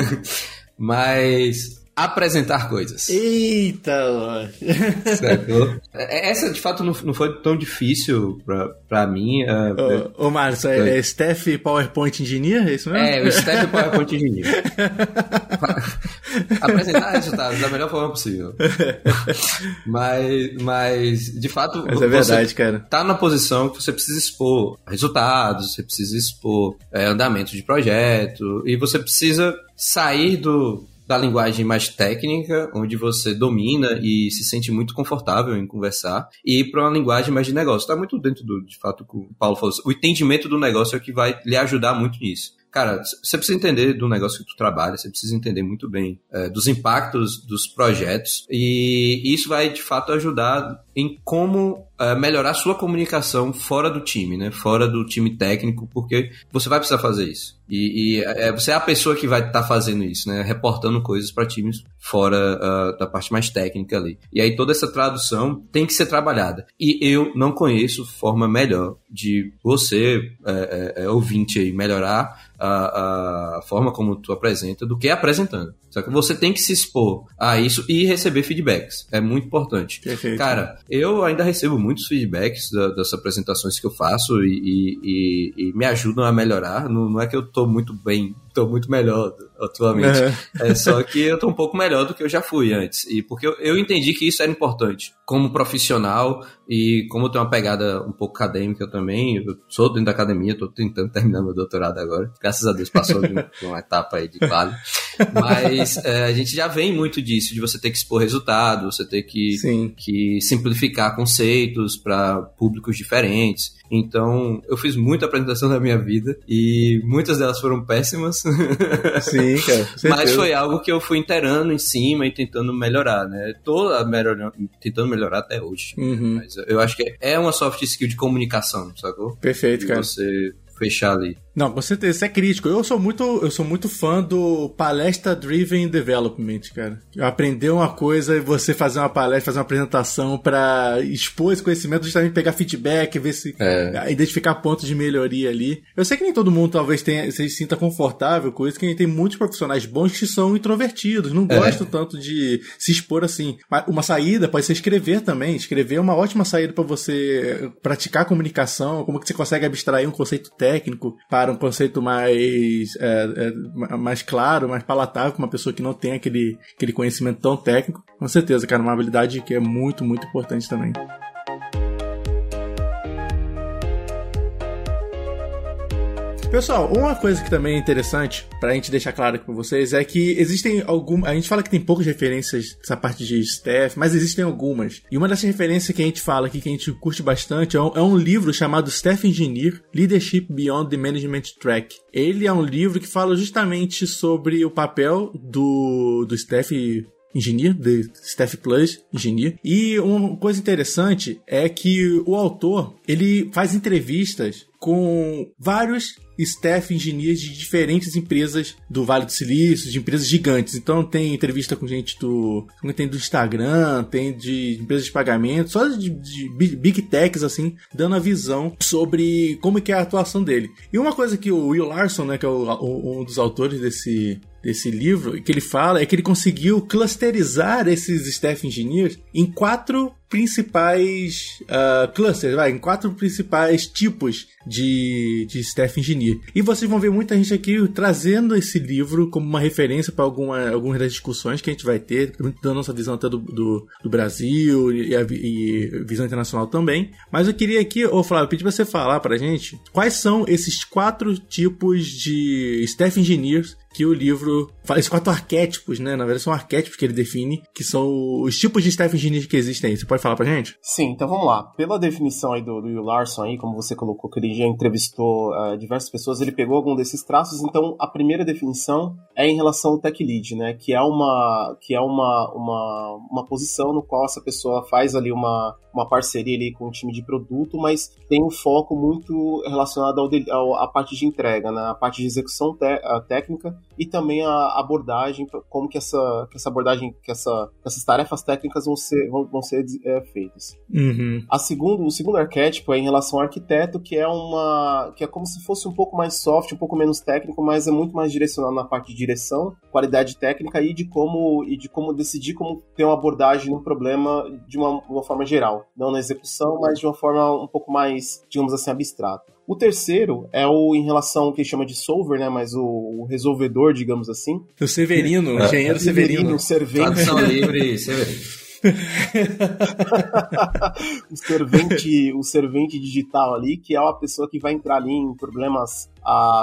Mas apresentar coisas. Eita! Certo? É, essa, de fato, não, não foi tão difícil pra, pra mim. Uh, ô, ô Márcio, é, é Steph PowerPoint Engineer? É isso mesmo? É, o Steph PowerPoint Engineer. apresentar resultados da melhor forma possível. mas, mas, de fato, mas é verdade, cara. tá na posição que você precisa expor resultados, você precisa expor é, andamento de projeto, e você precisa sair do da linguagem mais técnica, onde você domina e se sente muito confortável em conversar, e para uma linguagem mais de negócio. Está muito dentro do, de fato, que o Paulo falou. O entendimento do negócio é o que vai lhe ajudar muito nisso. Cara, você precisa entender do negócio que tu trabalha, você precisa entender muito bem é, dos impactos dos projetos, e isso vai, de fato, ajudar em como uh, melhorar sua comunicação fora do time, né? Fora do time técnico, porque você vai precisar fazer isso. E, e é, você é a pessoa que vai estar tá fazendo isso, né? Reportando coisas para times fora uh, da parte mais técnica ali. E aí toda essa tradução tem que ser trabalhada. E eu não conheço forma melhor de você, é, é ouvinte aí, melhorar a, a forma como tu apresenta do que apresentando. Só que você tem que se expor a isso e receber feedbacks. É muito importante. Perfeito. Cara, eu ainda recebo muitos feedbacks da, das apresentações que eu faço e, e, e, me ajudam a melhorar. Não, não é que eu tô muito bem tô muito melhor atualmente. É. é só que eu tô um pouco melhor do que eu já fui antes. E porque eu, eu entendi que isso era importante. Como profissional e como eu tenho uma pegada um pouco acadêmica também, eu sou dentro da academia, tô tentando terminar meu doutorado agora. Graças a Deus passou de, de uma etapa aí de quali. Mas é, a gente já vem muito disso, de você ter que expor resultado, você ter que, que simplificar conceitos para públicos diferentes. Então, eu fiz muita apresentação na minha vida e muitas delas foram péssimas. Sim, cara. Mas foi algo que eu fui inteirando em cima e tentando melhorar, né? Tô melhor, tentando melhorar até hoje. Uhum. Mas eu acho que é uma soft skill de comunicação, sacou? Perfeito, cara. Você fechar ali. Não, com certeza, isso é crítico. Eu sou muito, eu sou muito fã do palestra driven development, cara. Aprender uma coisa e você fazer uma palestra, fazer uma apresentação para expor esse conhecimento, justamente pegar feedback, ver se é. identificar pontos de melhoria ali. Eu sei que nem todo mundo talvez tenha, se sinta confortável com isso, que tem muitos profissionais bons que são introvertidos, não é. gostam tanto de se expor assim. Uma saída pode ser escrever também. Escrever é uma ótima saída para você praticar comunicação, como que você consegue abstrair um conceito técnico para para um conceito mais, é, é, mais claro, mais palatável para uma pessoa que não tem aquele, aquele conhecimento tão técnico. Com certeza, cara, uma habilidade que é muito, muito importante também. Pessoal, uma coisa que também é interessante pra gente deixar claro aqui pra vocês é que existem algumas. A gente fala que tem poucas referências nessa parte de staff, mas existem algumas. E uma dessas referências que a gente fala aqui, que a gente curte bastante, é um, é um livro chamado Staff Engineer Leadership Beyond the Management Track. Ele é um livro que fala justamente sobre o papel do, do staff Engineer, The Staff Plus Engineer. E uma coisa interessante é que o autor, ele faz entrevistas com vários staff engineers de diferentes empresas do Vale do Silício, de empresas gigantes. Então tem entrevista com gente do. tem do Instagram, tem de empresas de pagamento, só de, de big techs, assim, dando a visão sobre como que é a atuação dele. E uma coisa que o Will Larson, né, que é o, um dos autores desse, desse livro, que ele fala é que ele conseguiu clusterizar esses staff engineers em quatro principais uh, clusters, vai, em quatro principais tipos de, de staff engineer. E vocês vão ver muita gente aqui trazendo esse livro como uma referência para alguma, algumas das discussões que a gente vai ter, dando nossa visão até do, do, do Brasil e, a, e visão internacional também. Mas eu queria aqui, ô Flávio, pedir para você falar para gente quais são esses quatro tipos de staff engineers que o livro fala esses quatro arquétipos, né? Na verdade, são arquétipos que ele define, que são os tipos de staff engineers que existem. Você pode falar pra gente? Sim, então vamos lá. Pela definição aí do, do Will Larson aí, como você colocou, que ele já entrevistou uh, diversas pessoas, ele pegou algum desses traços. Então, a primeira definição é em relação ao tech lead, né? Que é uma, que é uma, uma, uma posição no qual essa pessoa faz ali uma, uma parceria ali com o time de produto, mas tem um foco muito relacionado ao, ao à parte de entrega, né? A parte de execução te, técnica e também a abordagem, como que essa, que essa abordagem, que essa, essas tarefas técnicas vão ser, vão, vão ser é, feitas. Uhum. A segundo, o segundo arquétipo é em relação ao arquiteto, que é uma que é como se fosse um pouco mais soft, um pouco menos técnico, mas é muito mais direcionado na parte de direção, qualidade técnica e de como e de como decidir como ter uma abordagem no problema de uma, uma forma geral, não na execução, mas de uma forma um pouco mais, digamos assim, abstrata. O terceiro é o em relação ao que chama de solver, né? Mas o, o resolvedor, digamos assim. O Severino, o é. engenheiro Severino. O servente. Tradução livre, Severino. o servente, o servente digital ali, que é uma pessoa que vai entrar ali em problemas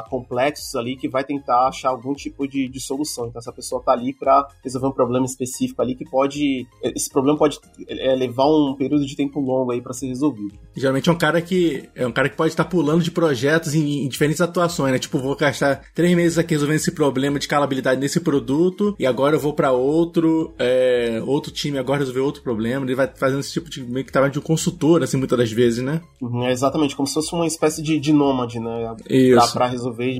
complexos ali que vai tentar achar algum tipo de, de solução. Então essa pessoa tá ali para resolver um problema específico ali que pode esse problema pode é, levar um período de tempo longo aí para ser resolvido. Geralmente é um cara que é um cara que pode estar pulando de projetos em, em diferentes atuações, né? Tipo, vou gastar três meses aqui resolvendo esse problema de escalabilidade nesse produto e agora eu vou para outro é, outro time agora resolver outro problema. Ele vai fazendo esse tipo de meio que trabalho de um consultor, assim, muitas das vezes, né? Uhum, é exatamente, como se fosse uma espécie de, de nômade, né? Para resolver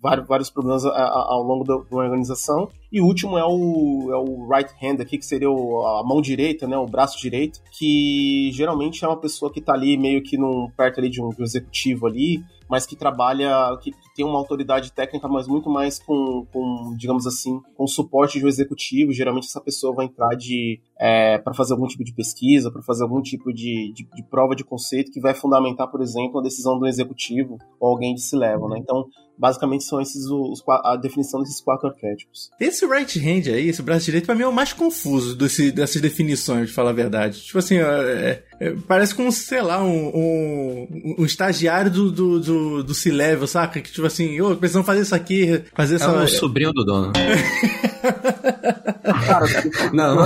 vários, vários problemas ao longo da, da organização. E o último é o, é o right hand aqui, que seria o, a mão direita, né, o braço direito, que geralmente é uma pessoa que está ali meio que num, perto ali de um, de um executivo ali, mas que trabalha, que, tem uma autoridade técnica, mas muito mais com, com digamos assim, com suporte de um executivo. Geralmente essa pessoa vai entrar de é, para fazer algum tipo de pesquisa, para fazer algum tipo de, de, de, prova de conceito que vai fundamentar, por exemplo, a decisão do executivo ou alguém de se leva, né? Então, basicamente são esses os, a definição desses quatro arquétipos. Esse right hand aí, esse braço direito, pra mim é o mais confuso desse, dessas definições, de falar a verdade. Tipo assim, é, é, parece como, sei lá, um, um, um estagiário do, do, do, do C-Level, saca? Que tipo assim, ô, oh, precisamos fazer isso aqui, fazer é essa... É o sobrinho do dono. não,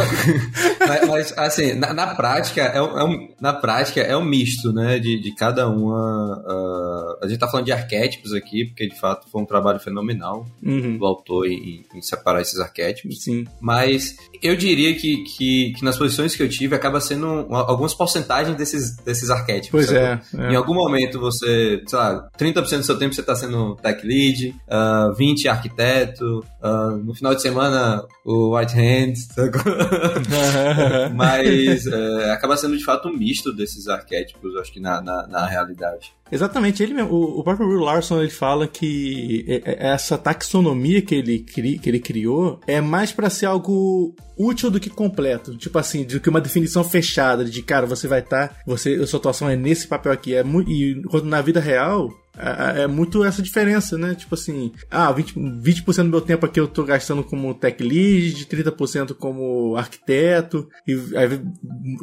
mas, mas, assim, na, na prática é um, é um, na prática é um misto, né, de, de cada uma. Uh, a gente tá falando de arquétipos aqui, porque de fato foi um trabalho fenomenal uhum. do autor em, em, separar esses arquétipos. Sim. Mas eu diria que, que, que, nas posições que eu tive acaba sendo algumas porcentagens desses, desses arquétipos. Pois é, é, Em algum momento você, sei lá, 30% do seu tempo você tá sendo tech lead, uh, ah, 20% arquiteto, uh, no final de semana o white hand, mas é, acaba sendo de fato um misto desses arquétipos, acho que na, na, na realidade. Exatamente, ele mesmo, o, o próprio Will Larson ele fala que essa taxonomia que ele, cri, que ele criou é mais para ser algo útil do que completo. Tipo assim, do que uma definição fechada de cara, você vai estar, tá, você, a sua atuação é nesse papel aqui. É muito, e quando na vida real, é, é, muito essa diferença, né? Tipo assim, ah, 20%, 20 do meu tempo aqui eu tô gastando como tech lead, 30% como arquiteto, e aí,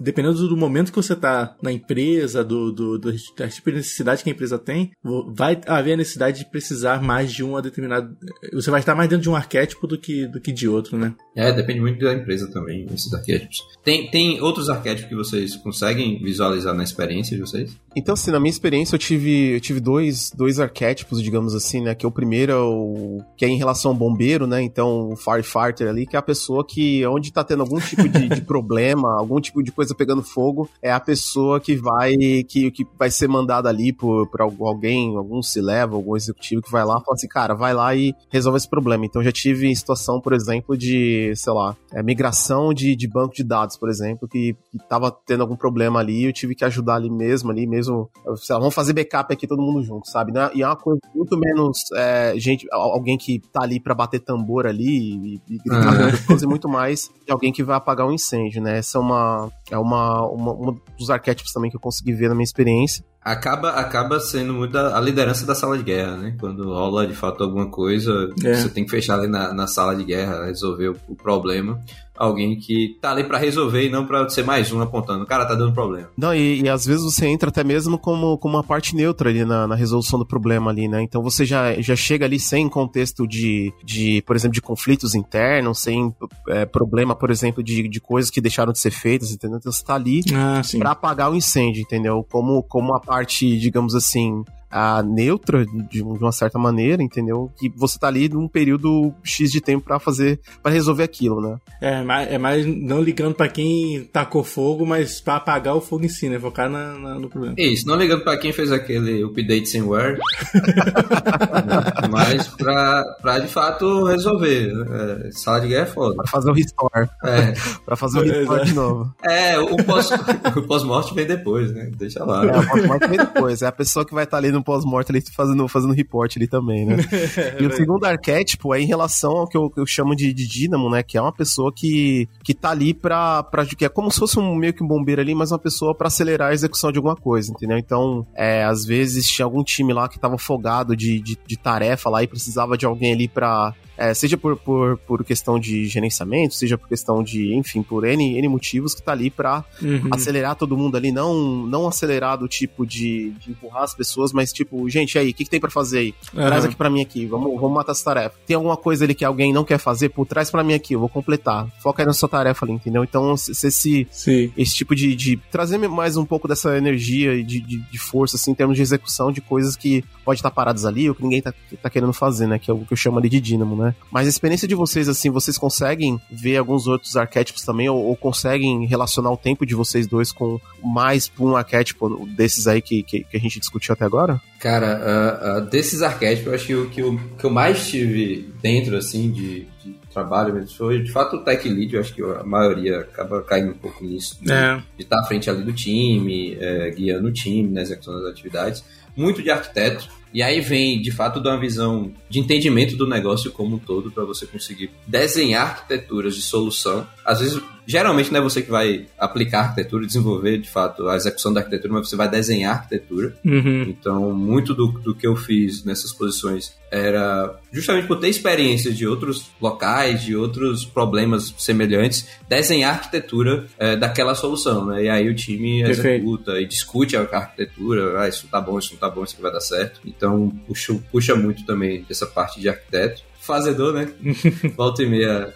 dependendo do momento que você tá na empresa, do, do, do, da tipo de necessidade que a empresa tem, vai haver a necessidade de precisar mais de uma determinada. Você vai estar mais dentro de um arquétipo do que, do que de outro, né? É, depende muito da empresa também, esses arquétipos. Tem, tem outros arquétipos que vocês conseguem visualizar na experiência de vocês? Então, assim, na minha experiência eu tive, eu tive dois dois, arquétipos, digamos assim, né? Que é o primeiro é o que é em relação ao bombeiro, né? Então, o firefighter ali, que é a pessoa que, onde tá tendo algum tipo de, de problema, algum tipo de coisa pegando fogo, é a pessoa que vai que, que vai ser mandada ali por, por alguém, algum se leva, algum executivo que vai lá e fala assim, cara, vai lá e resolve esse problema. Então, já tive situação, por exemplo, de, sei lá, é, migração de, de banco de dados, por exemplo, que, que tava tendo algum problema ali, eu tive que ajudar ali mesmo, ali mesmo, sei lá, vamos fazer backup aqui todo mundo junto, sabe? Né? E é uma coisa muito menos é, gente, alguém que tá ali para bater tambor ali e, e gritar uhum. coisa, muito mais de alguém que vai apagar um incêndio, né? Essa é uma, é uma, uma, um dos arquétipos também que eu consegui ver na minha experiência. Acaba, acaba sendo muito a, a liderança da sala de guerra, né? Quando rola de fato alguma coisa, é. você tem que fechar ali na, na sala de guerra, resolver o, o problema alguém que tá ali para resolver e não para ser mais um apontando. O cara tá dando problema. Não, e, e, às vezes você entra até mesmo como, como uma parte neutra ali na, na, resolução do problema ali, né? Então você já, já chega ali sem contexto de, de por exemplo, de conflitos internos, sem é, problema, por exemplo, de, de coisas que deixaram de ser feitas, entendeu? Então você tá ali ah, para apagar o incêndio, entendeu? Como, como a parte, digamos assim, a neutra de, uma certa maneira, entendeu? Que você tá ali num período X de tempo para fazer, para resolver aquilo, né? É, é mais não ligando para quem tacou fogo, mas para apagar o fogo em si, né? Focar na, na, no problema. Isso, não ligando para quem fez aquele update sem wear, mas pra, pra de fato resolver. É, sala de guerra é foda. Pra fazer o restore. É. pra fazer o restore de novo. É, o pós-morte pós vem depois, né? Deixa lá. É, o pós-morte vem depois. É a pessoa que vai estar tá ali no pós-morte ali fazendo, fazendo report ali também, né? e o segundo arquétipo é em relação ao que eu, eu chamo de, de dínamo, né? Que é uma pessoa que, que tá ali pra, pra. que é como se fosse um meio que um bombeiro ali, mas uma pessoa para acelerar a execução de alguma coisa, entendeu? Então, é, às vezes tinha algum time lá que tava folgado de, de, de tarefa lá e precisava de alguém ali pra é, seja por, por, por questão de gerenciamento, seja por questão de, enfim, por N, N motivos que tá ali pra uhum. acelerar todo mundo ali, não, não acelerar do tipo de, de empurrar as pessoas, mas tipo, gente, aí, o que, que tem para fazer aí? Uhum. Traz aqui para mim aqui, vamos, vamos matar essa tarefa. Tem alguma coisa ali que alguém não quer fazer? Pô, traz para mim aqui, eu vou completar. Foca aí na sua tarefa ali, entendeu? Então, esse, esse tipo de, de trazer mais um pouco dessa energia e de, de, de, força, assim, em termos de execução de coisas que pode estar paradas ali ou que ninguém tá, tá querendo fazer, né? Que é o que eu chamo ali de dínamo, né? Mas a experiência de vocês, assim, vocês conseguem ver alguns outros arquétipos também ou, ou conseguem relacionar o tempo de vocês dois com mais um arquétipo desses aí que, que, que a gente discutiu até agora? Cara, uh, uh, desses arquétipos, eu acho que o que eu, que eu mais tive dentro, assim, de, de trabalho mesmo foi, de fato, o tech lead, eu acho que a maioria acaba caindo um pouco nisso, de, é. de estar à frente ali do time, é, guiando o time, na execução das atividades. Muito de arquiteto, e aí vem, de fato, de uma visão de entendimento do negócio como um todo para você conseguir desenhar arquiteturas de solução. Às vezes, geralmente não é você que vai aplicar a arquitetura, desenvolver, de fato, a execução da arquitetura, mas você vai desenhar a arquitetura. Uhum. Então, muito do, do que eu fiz nessas posições era justamente por ter experiência de outros locais, de outros problemas semelhantes, desenhar a arquitetura é, daquela solução, né? E aí o time Perfeito. executa e discute a arquitetura, ah, isso tá bom, isso não tá bom, isso vai dar certo. Então puxa, puxa muito também dessa parte de arquiteto fazedor, né? Volta e meia.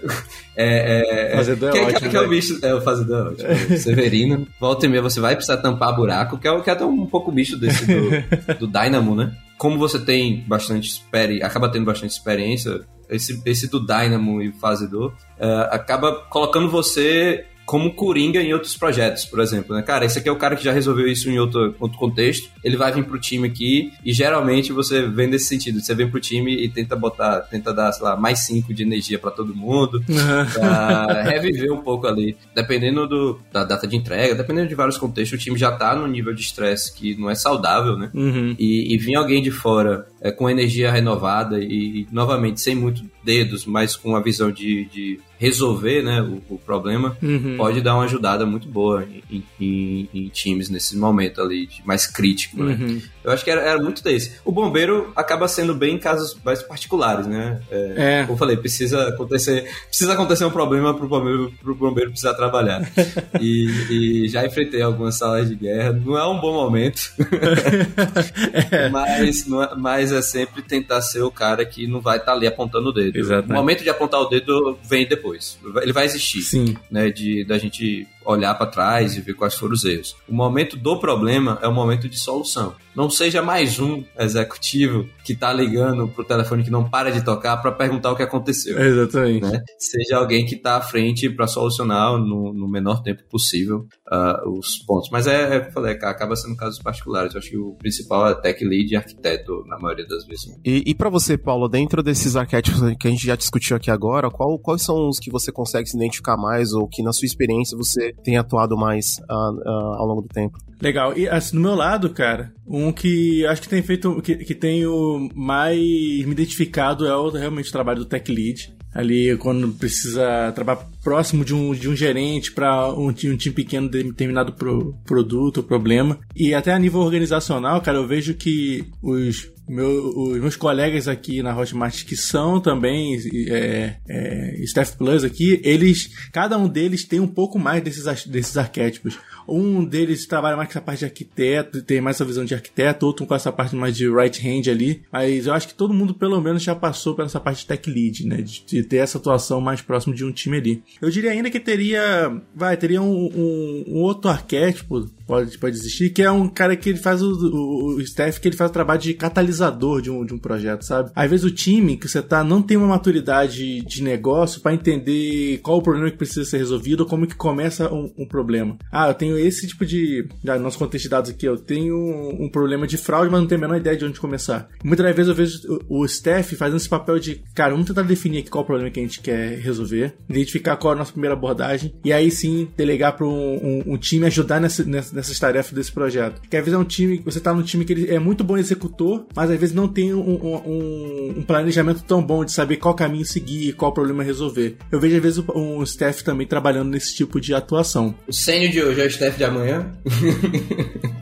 É, é, fazedor é, que, ótimo. Que é o né? bicho. É, o fazedor é ótimo. Severino. Volta e meia você vai precisar tampar buraco, que é, que é até um pouco o bicho desse do, do Dynamo, né? Como você tem bastante experiência, acaba tendo bastante experiência, esse, esse do Dynamo e fazedor, uh, acaba colocando você como Coringa em outros projetos, por exemplo, né? Cara, esse aqui é o cara que já resolveu isso em outro, outro contexto, ele vai vir pro time aqui e geralmente você vem nesse sentido, você vem pro time e tenta botar, tenta dar, sei lá, mais 5 de energia para todo mundo, pra reviver um pouco ali. Dependendo do, da data de entrega, dependendo de vários contextos, o time já tá no nível de estresse que não é saudável, né? Uhum. E, e vir alguém de fora é, com energia renovada e, novamente, sem muito dedos, mas com a visão de, de resolver né, o, o problema, uhum. pode dar uma ajudada muito boa em, em, em, times nesse momento ali mais crítico. Né? Uhum. Eu acho que era, era, muito desse. O bombeiro acaba sendo bem em casos mais particulares, né? É, é. Como eu falei, precisa acontecer, precisa acontecer um problema pro bombeiro, pro bombeiro precisar trabalhar. e, e, já enfrentei algumas salas de guerra. Não é um bom momento, é. mas, é, mas é sempre tentar ser o cara que não vai estar tá ali apontando o dedo. Exatamente. O momento de apontar o dedo vem depois. Ele vai existir. Sim. Né, de, da gente olhar para trás e ver quais foram os erros. O momento do problema é o momento de solução. Não seja mais um executivo que tá ligando pro telefone que não para de tocar para perguntar o que aconteceu. Exatamente. Né? Seja alguém que tá à frente para solucionar no, no, menor tempo possível uh, os pontos. Mas é, é o falei, acaba sendo casos particulares. Eu acho que o principal é tech lead e arquiteto na maioria das vezes. E, e para você, Paulo, dentro desses arquétipos que a gente já discutiu aqui agora, qual, quais são os que você consegue se identificar mais ou que na sua experiência você tem atuado mais uh, uh, ao longo do tempo. Legal. E assim, do meu lado, cara, um que acho que tem feito, que, que tenho mais me identificado é o, realmente o trabalho do Tech Lead. Ali, quando precisa trabalhar próximo de um, de um gerente para um, um, time pequeno de determinado pro, produto ou problema. E até a nível organizacional, cara, eu vejo que os meu, os meus colegas aqui na Hotmart que são também é, é, Staff Plus aqui, eles, cada um deles tem um pouco mais desses, desses arquétipos. Um deles trabalha mais com essa parte de arquiteto, tem mais essa visão de arquiteto, outro com essa parte mais de right hand ali. Mas eu acho que todo mundo, pelo menos, já passou por essa parte de tech lead, né? De, de ter essa atuação mais próximo de um time ali. Eu diria ainda que teria, vai, teria um, um, um outro arquétipo pode, pode existir, que é um cara que ele faz o, o, o staff, que ele faz o trabalho de catalisador de um, de um projeto, sabe? Às vezes o time que você tá não tem uma maturidade de negócio para entender qual o problema que precisa ser resolvido ou como que começa um, um problema. Ah, eu tenho esse tipo de. Já, nosso contexto de dados aqui, eu tenho um, um, problema de fraude, mas não tenho a menor ideia de onde começar. Muitas vezes eu vejo o, staff fazendo esse papel de, cara, vamos tentar definir aqui qual o problema que a gente quer resolver, identificar qual é a nossa primeira abordagem, e aí sim delegar para um, um, time ajudar nessa, nessa nessas tarefas desse projeto. Que às vezes é um time, você tá num time que ele é muito bom executor, mas às vezes não tem um, um, um planejamento tão bom de saber qual caminho seguir, qual problema resolver. Eu vejo às vezes um staff também trabalhando nesse tipo de atuação. O sênior de hoje é staff de amanhã?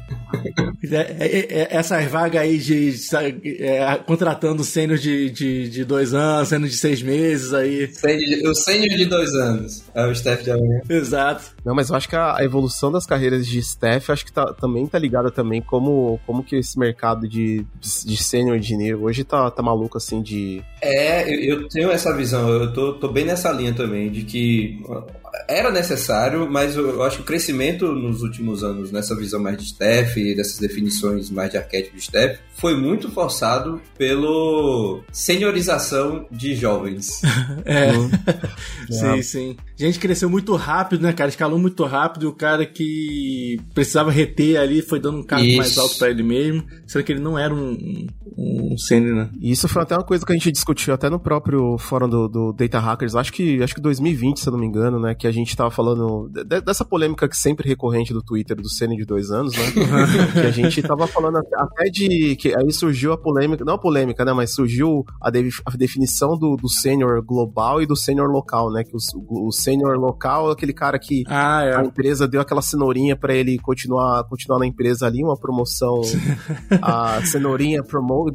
É, é, essas vagas aí de é, contratando sênior de, de, de dois anos, sênior de seis meses aí. O sênior de dois anos é o staff de amanhã. Exato. Não, mas eu acho que a evolução das carreiras de staff, acho que tá, também tá ligada também como, como que esse mercado de, de sênior engineer hoje tá, tá maluco assim de... É, eu, eu tenho essa visão, eu tô, tô bem nessa linha também, de que era necessário, mas eu acho que o crescimento nos últimos anos nessa visão mais de staff, dessas definições mais de arquétipo de staff, foi muito forçado pelo seniorização de jovens. é. Uhum. sim, sim. Gente cresceu muito rápido, né, cara? Escalou muito rápido e o cara que precisava reter ali foi dando um cargo Isso. mais alto para ele mesmo, sendo que ele não era um, um, um sênior, né? Isso foi até uma coisa que a gente discutiu até no próprio fórum do, do Data Hackers, acho que acho que 2020, se eu não me engano, né, que a gente tava falando de, dessa polêmica que sempre recorrente do Twitter do sênior de dois anos, né? que a gente tava falando até de que aí surgiu a polêmica, não a polêmica, né, mas surgiu a, de, a definição do, do sênior global e do sênior local, né, que o, o sênior local aquele cara que ah, é. a empresa deu aquela cenourinha para ele continuar continuar na empresa ali, uma promoção a cenourinha promo,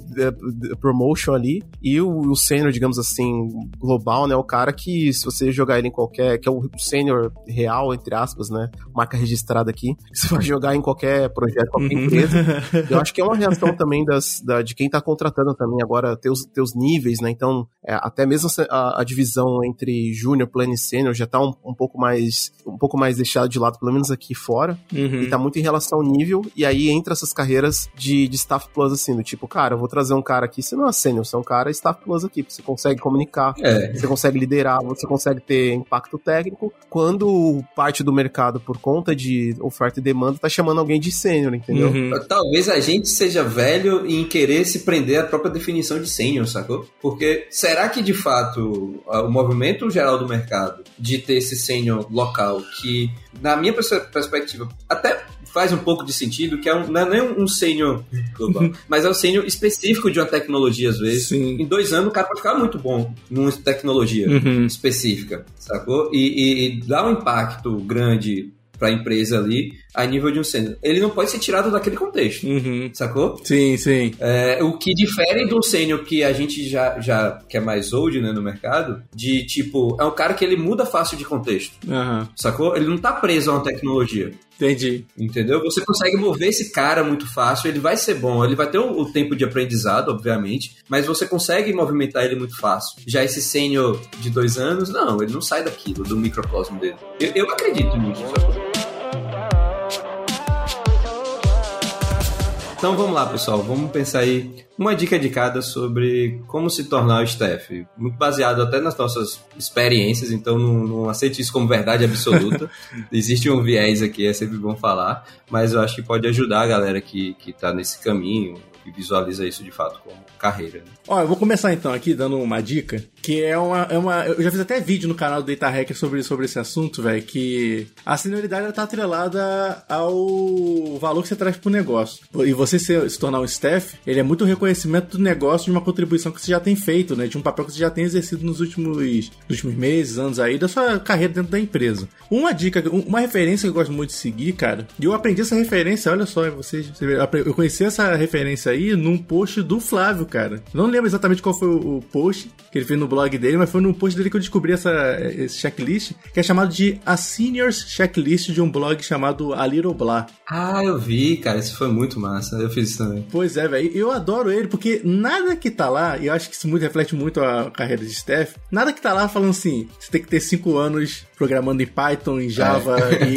promotion ali e o, o sênior, digamos assim, global, né, o cara que se você jogar ele em qualquer, que é o sênior real entre aspas, né, marca registrada aqui, você vai jogar em qualquer projeto, qualquer uhum. empresa. Eu acho que é uma reação também das, da, de quem está contratando também agora, ter os, ter os níveis, né? Então, é, até mesmo a, a, divisão entre júnior, plano e sênior já está um, um, pouco mais um pouco mais deixado de lado, pelo menos aqui fora, uhum. e tá muito em relação ao nível, e aí entra essas carreiras de, de staff plus, assim, do tipo, cara, eu vou trazer um cara aqui, você não é sênior, você é um cara staff plus aqui, você consegue comunicar, é. você consegue liderar, você consegue ter impacto técnico, quando parte do mercado, por conta de oferta e demanda, tá chamando alguém de sênior, entendeu? Uhum. Talvez a gente seja velho em querer se prender à própria definição de sênior, sacou? Porque será que de fato o movimento geral do mercado de ter esse sênior local, que na minha perspectiva até faz um pouco de sentido, que é um, não é nem um sênior global, mas é um sênior específico de uma tecnologia, às vezes. Sim. Em dois anos o cara pode ficar muito bom numa tecnologia uhum. específica, sacou? E, e, e dá um impacto grande para a empresa ali a nível de um sênior. Ele não pode ser tirado daquele contexto, uhum. sacou? Sim, sim. É, o que difere do sênior que a gente já, já que é mais old né, no mercado, de tipo, é um cara que ele muda fácil de contexto, uhum. sacou? Ele não tá preso a uma tecnologia. Entendi. Entendeu? Você consegue mover esse cara muito fácil, ele vai ser bom, ele vai ter o, o, tempo de aprendizado, obviamente, mas você consegue movimentar ele muito fácil. Já esse sênior de dois anos, não, ele não sai daquilo, do microcosmo dele. Eu, eu acredito nisso, sacou? Então vamos lá, pessoal. Vamos pensar aí uma dica de cada sobre como se tornar o staff. Muito baseado até nas nossas experiências, então não, não aceite isso como verdade absoluta. Existe um viés aqui, é sempre bom falar, mas eu acho que pode ajudar a galera que, que tá nesse caminho e visualiza isso de fato como carreira. Né? Ó, eu vou começar então aqui dando uma dica, que é uma, é uma. Eu já fiz até vídeo no canal do Data Hacker sobre, sobre esse assunto, velho. Que a senioridade está atrelada ao valor que você traz pro negócio. E você se, se, tornar um staff, ele é muito reconhecimento do negócio de uma contribuição que você já tem feito, né? De um papel que você já tem exercido nos últimos, últimos meses, anos aí, da sua carreira dentro da empresa. Uma dica, uma referência que eu gosto muito de seguir, cara, e eu aprendi essa referência, olha só, vocês, eu conheci essa referência aí num post do Flávio, cara. Não lembro exatamente qual foi o post que ele fez no blog dele, mas foi no post dele que eu descobri essa, esse checklist, que é chamado de A Seniors Checklist de um blog chamado A Little Blah. Ah, eu vi, cara, isso foi muito massa. Eu fiz isso também. Pois é, velho. Eu adoro ele, porque nada que tá lá, e eu acho que isso muito reflete muito a carreira de Steph, nada que tá lá falando assim, você tem que ter 5 anos programando em Python, em Java, é. e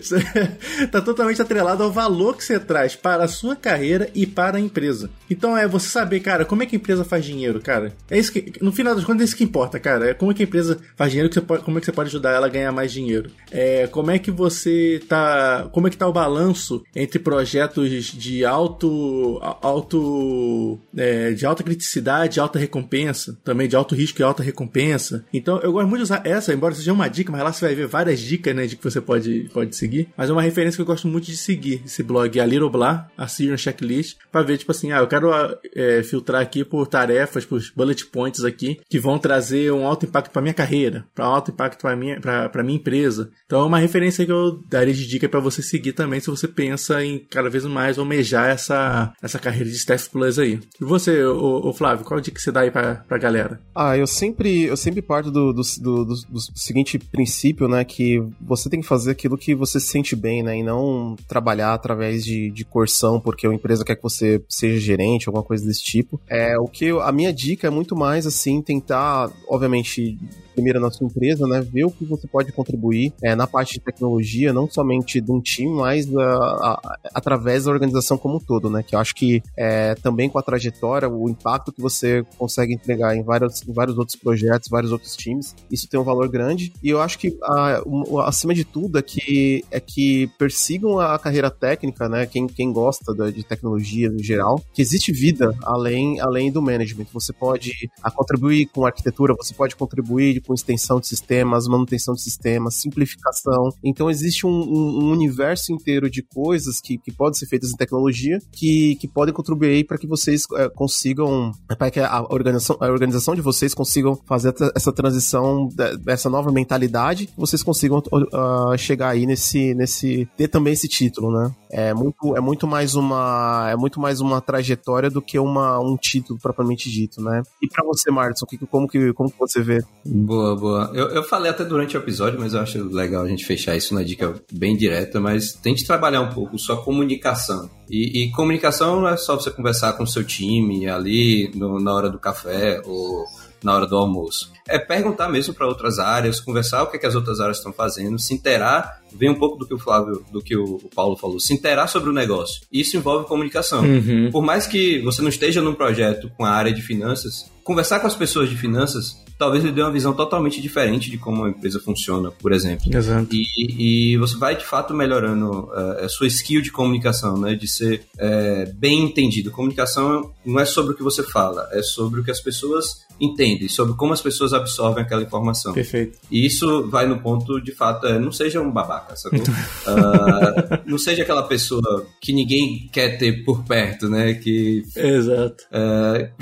isso, isso, tá totalmente atrelado ao valor que você traz para a sua carreira e para a empresa. Então é você saber, cara, como é que a empresa faz dinheiro, cara. É isso que, no final das contas, é isso que importa, cara. É como é que a empresa faz dinheiro, que pode, como é que você pode ajudar ela a ganhar mais dinheiro. É, como é que você tá, como é que tá o balanço entre projetos de alto, alto, é, de alta criticidade, alta recompensa, também de alto risco e alta recompensa. Então eu gosto muito de usar essa, embora seja uma dica, mas lá você vai ver várias dicas, né, de que você pode, pode seguir. Mas é uma referência que eu gosto muito de seguir, esse blog, a Little Blah, a Syrian Checklist, para ver, tipo assim, ah, eu quero é, filtrar aqui por tarefas, por bullet points aqui, que vão trazer um alto impacto para minha carreira, para alto impacto para minha, pra, minha empresa. Então é uma referência que eu daria de dica para você seguir também, se você pensa em cada vez mais almejar essa, essa carreira de Staff Plus aí. E você, o, Flávio, qual dica que você dá aí pra, pra galera? Ah, eu sempre, eu sempre parto do, do, do, do, do seguinte princípio, né, que você tem que fazer aquilo que você se sente bem, né, e não trabalhar através de, de coerção porque a empresa quer que você seja gerente, alguma coisa desse tipo. É, o que eu, a minha dica é muito mais, assim, tentar, obviamente, primeiro na sua empresa, né? Ver o que você pode contribuir é, na parte de tecnologia, não somente de um time, mas a, a, através da organização como um todo, né? Que eu acho que é, também com a trajetória, o impacto que você consegue entregar em, vários, em vários outros projetos, vários outros times, isso tem um valor grande. E eu acho que, a, acima de tudo, é que, é que persigam a carreira técnica, né? Quem, quem gosta da, de tecnologia no geral, que existe vida além, além do management. Você pode a contribuir com arquitetura, você pode contribuir com extensão de sistemas, manutenção de sistemas, simplificação. Então existe um, um, um universo inteiro de coisas que, que podem ser feitas em tecnologia que, que podem contribuir para que vocês é, consigam, para que a organização, a organização de vocês consigam fazer essa transição, essa nova mentalidade, vocês consigam uh, chegar aí nesse, nesse, ter também esse título, né? É muito, é muito mais uma, é muito mais uma trajetória do que uma, um título propriamente dito, né? E para você, Martin, como que, como que você vê? Boa, boa. Eu, eu falei até durante o episódio, mas eu acho legal a gente fechar isso na dica bem direta, mas tente trabalhar um pouco sua comunicação. E, e comunicação não é só você conversar com o seu time ali no, na hora do café ou na hora do almoço. É perguntar mesmo para outras áreas, conversar o que, é que as outras áreas estão fazendo, se interar, vem um pouco do que o Flávio, do que o Paulo falou, se interar sobre o negócio. Isso envolve comunicação. Uhum. Por mais que você não esteja num projeto com a área de finanças, conversar com as pessoas de finanças talvez lhe dê uma visão totalmente diferente de como a empresa funciona, por exemplo. Exato. E, e você vai de fato melhorando uh, a sua skill de comunicação, né? De ser uh, bem entendido. Comunicação não é sobre o que você fala, é sobre o que as pessoas entendem, sobre como as pessoas absorvem aquela informação. Perfeito. E isso vai no ponto, de fato, é, não seja um babaca, sacou? uh, não seja aquela pessoa que ninguém quer ter por perto, né? Que, Exato.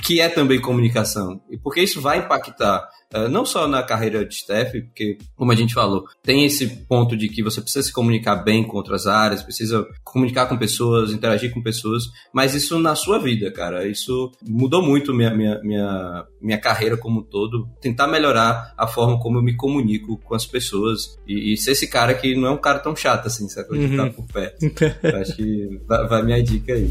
que é também comunicação. E porque isso vai impactar Uh, não só na carreira de staff, porque, como a gente falou, tem esse ponto de que você precisa se comunicar bem com outras áreas, precisa comunicar com pessoas, interagir com pessoas, mas isso na sua vida, cara, isso mudou muito minha, minha, minha, minha carreira como um todo, tentar melhorar a forma como eu me comunico com as pessoas e, e ser esse cara que não é um cara tão chato assim, sabe? De uhum. estar por perto. eu acho que vai, vai minha dica aí.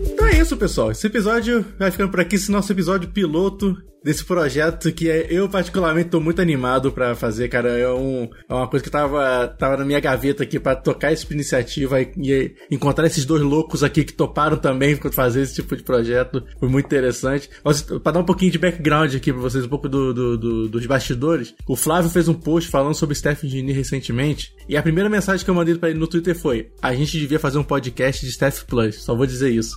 Então é isso, pessoal. Esse episódio vai ficando por aqui. Esse nosso episódio piloto desse projeto que é, eu particularmente tô muito animado para fazer, cara. É, um, é uma coisa que tava, tava na minha gaveta aqui para tocar essa iniciativa e, e, encontrar esses dois loucos aqui que toparam também fazer esse tipo de projeto. Foi muito interessante. Para dar um pouquinho de background aqui para vocês, um pouco do, do, do, dos bastidores, o Flávio fez um post falando sobre Staff Engineer recentemente e a primeira mensagem que eu mandei para ele no Twitter foi: a gente devia fazer um podcast de Staff Plus. Só vou dizer isso.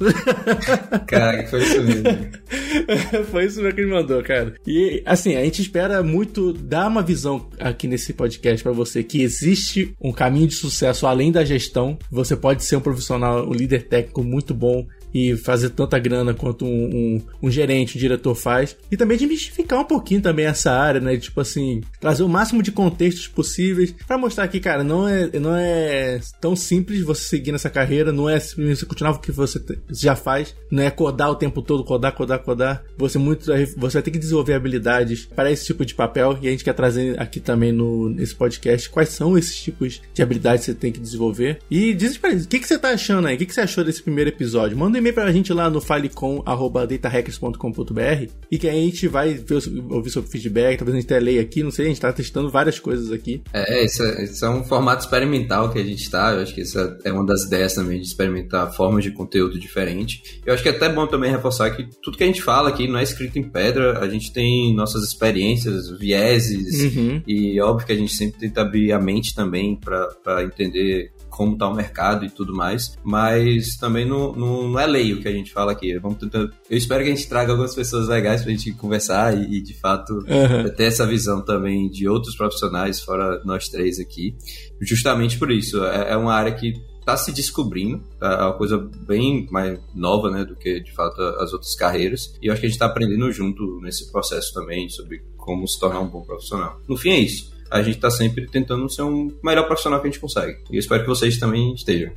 Cara, foi isso mesmo. foi isso mesmo que ele mandou cara. E assim, a gente espera muito dar uma visão aqui nesse podcast para você que existe um caminho de sucesso além da gestão. Você pode ser um profissional, um líder técnico muito bom e fazer tanta grana quanto um, um, um, gerente, um diretor faz. E também de mistificar um pouquinho também essa área, né? Tipo assim, trazer o máximo de contextos possíveis para mostrar que, cara, não é, não é tão simples você seguir nessa carreira, não é simplesmente você continuar o que você já faz, não é codar o tempo todo, codar, codar, codar. Você muito você vai ter que desenvolver habilidades para esse tipo de papel e a gente quer trazer aqui também no nesse podcast quais são esses tipos de habilidades que você tem que desenvolver. E diz pra eles, o que, que você tá achando aí? O que, que você achou desse primeiro episódio? Manda e-mail pra gente lá no filecom.datahackers.com.br e que a gente vai ver, ouvir sobre feedback, talvez a gente até leia aqui, não sei, a gente tá testando várias coisas aqui. É, isso é, isso é um formato experimental que a gente tá, eu acho que essa é uma das ideias também de experimentar formas de conteúdo diferente. Eu acho que é até bom também reforçar que tudo que a gente fala aqui não é escrito em pedra, a gente tem nossas experiências, vieses, uhum. e óbvio que a gente sempre tenta abrir a mente também para entender como está o mercado e tudo mais, mas também não, não, não, é lei o que a gente fala aqui. Vamos tentar, eu espero que a gente traga algumas pessoas legais para a gente conversar e, e de fato, uhum. ter essa visão também de outros profissionais, fora nós três aqui, justamente por isso. É, é uma área que tá se descobrindo, tá é uma coisa bem mais nova, né, do que de fato as outras carreiras. E eu acho que a gente tá aprendendo junto nesse processo também sobre como se tornar um bom profissional. No fim é isso a gente está sempre tentando ser um melhor profissional que a gente consegue. E eu espero que vocês também estejam.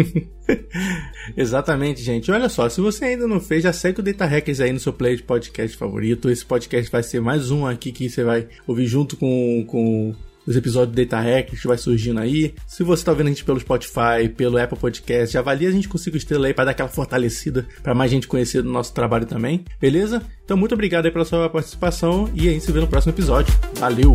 Exatamente, gente. Olha só, se você ainda não fez, já segue o Data Hackers aí no seu player de podcast favorito. Esse podcast vai ser mais um aqui que você vai ouvir junto com, com os episódios do Data Hack que vai surgindo aí. Se você está vendo a gente pelo Spotify, pelo Apple Podcast, já avalia a gente com 5 estrelas aí para dar aquela fortalecida para mais gente conhecer do nosso trabalho também, beleza? Então muito obrigado aí pela sua participação e a gente se vê no próximo episódio. Valeu!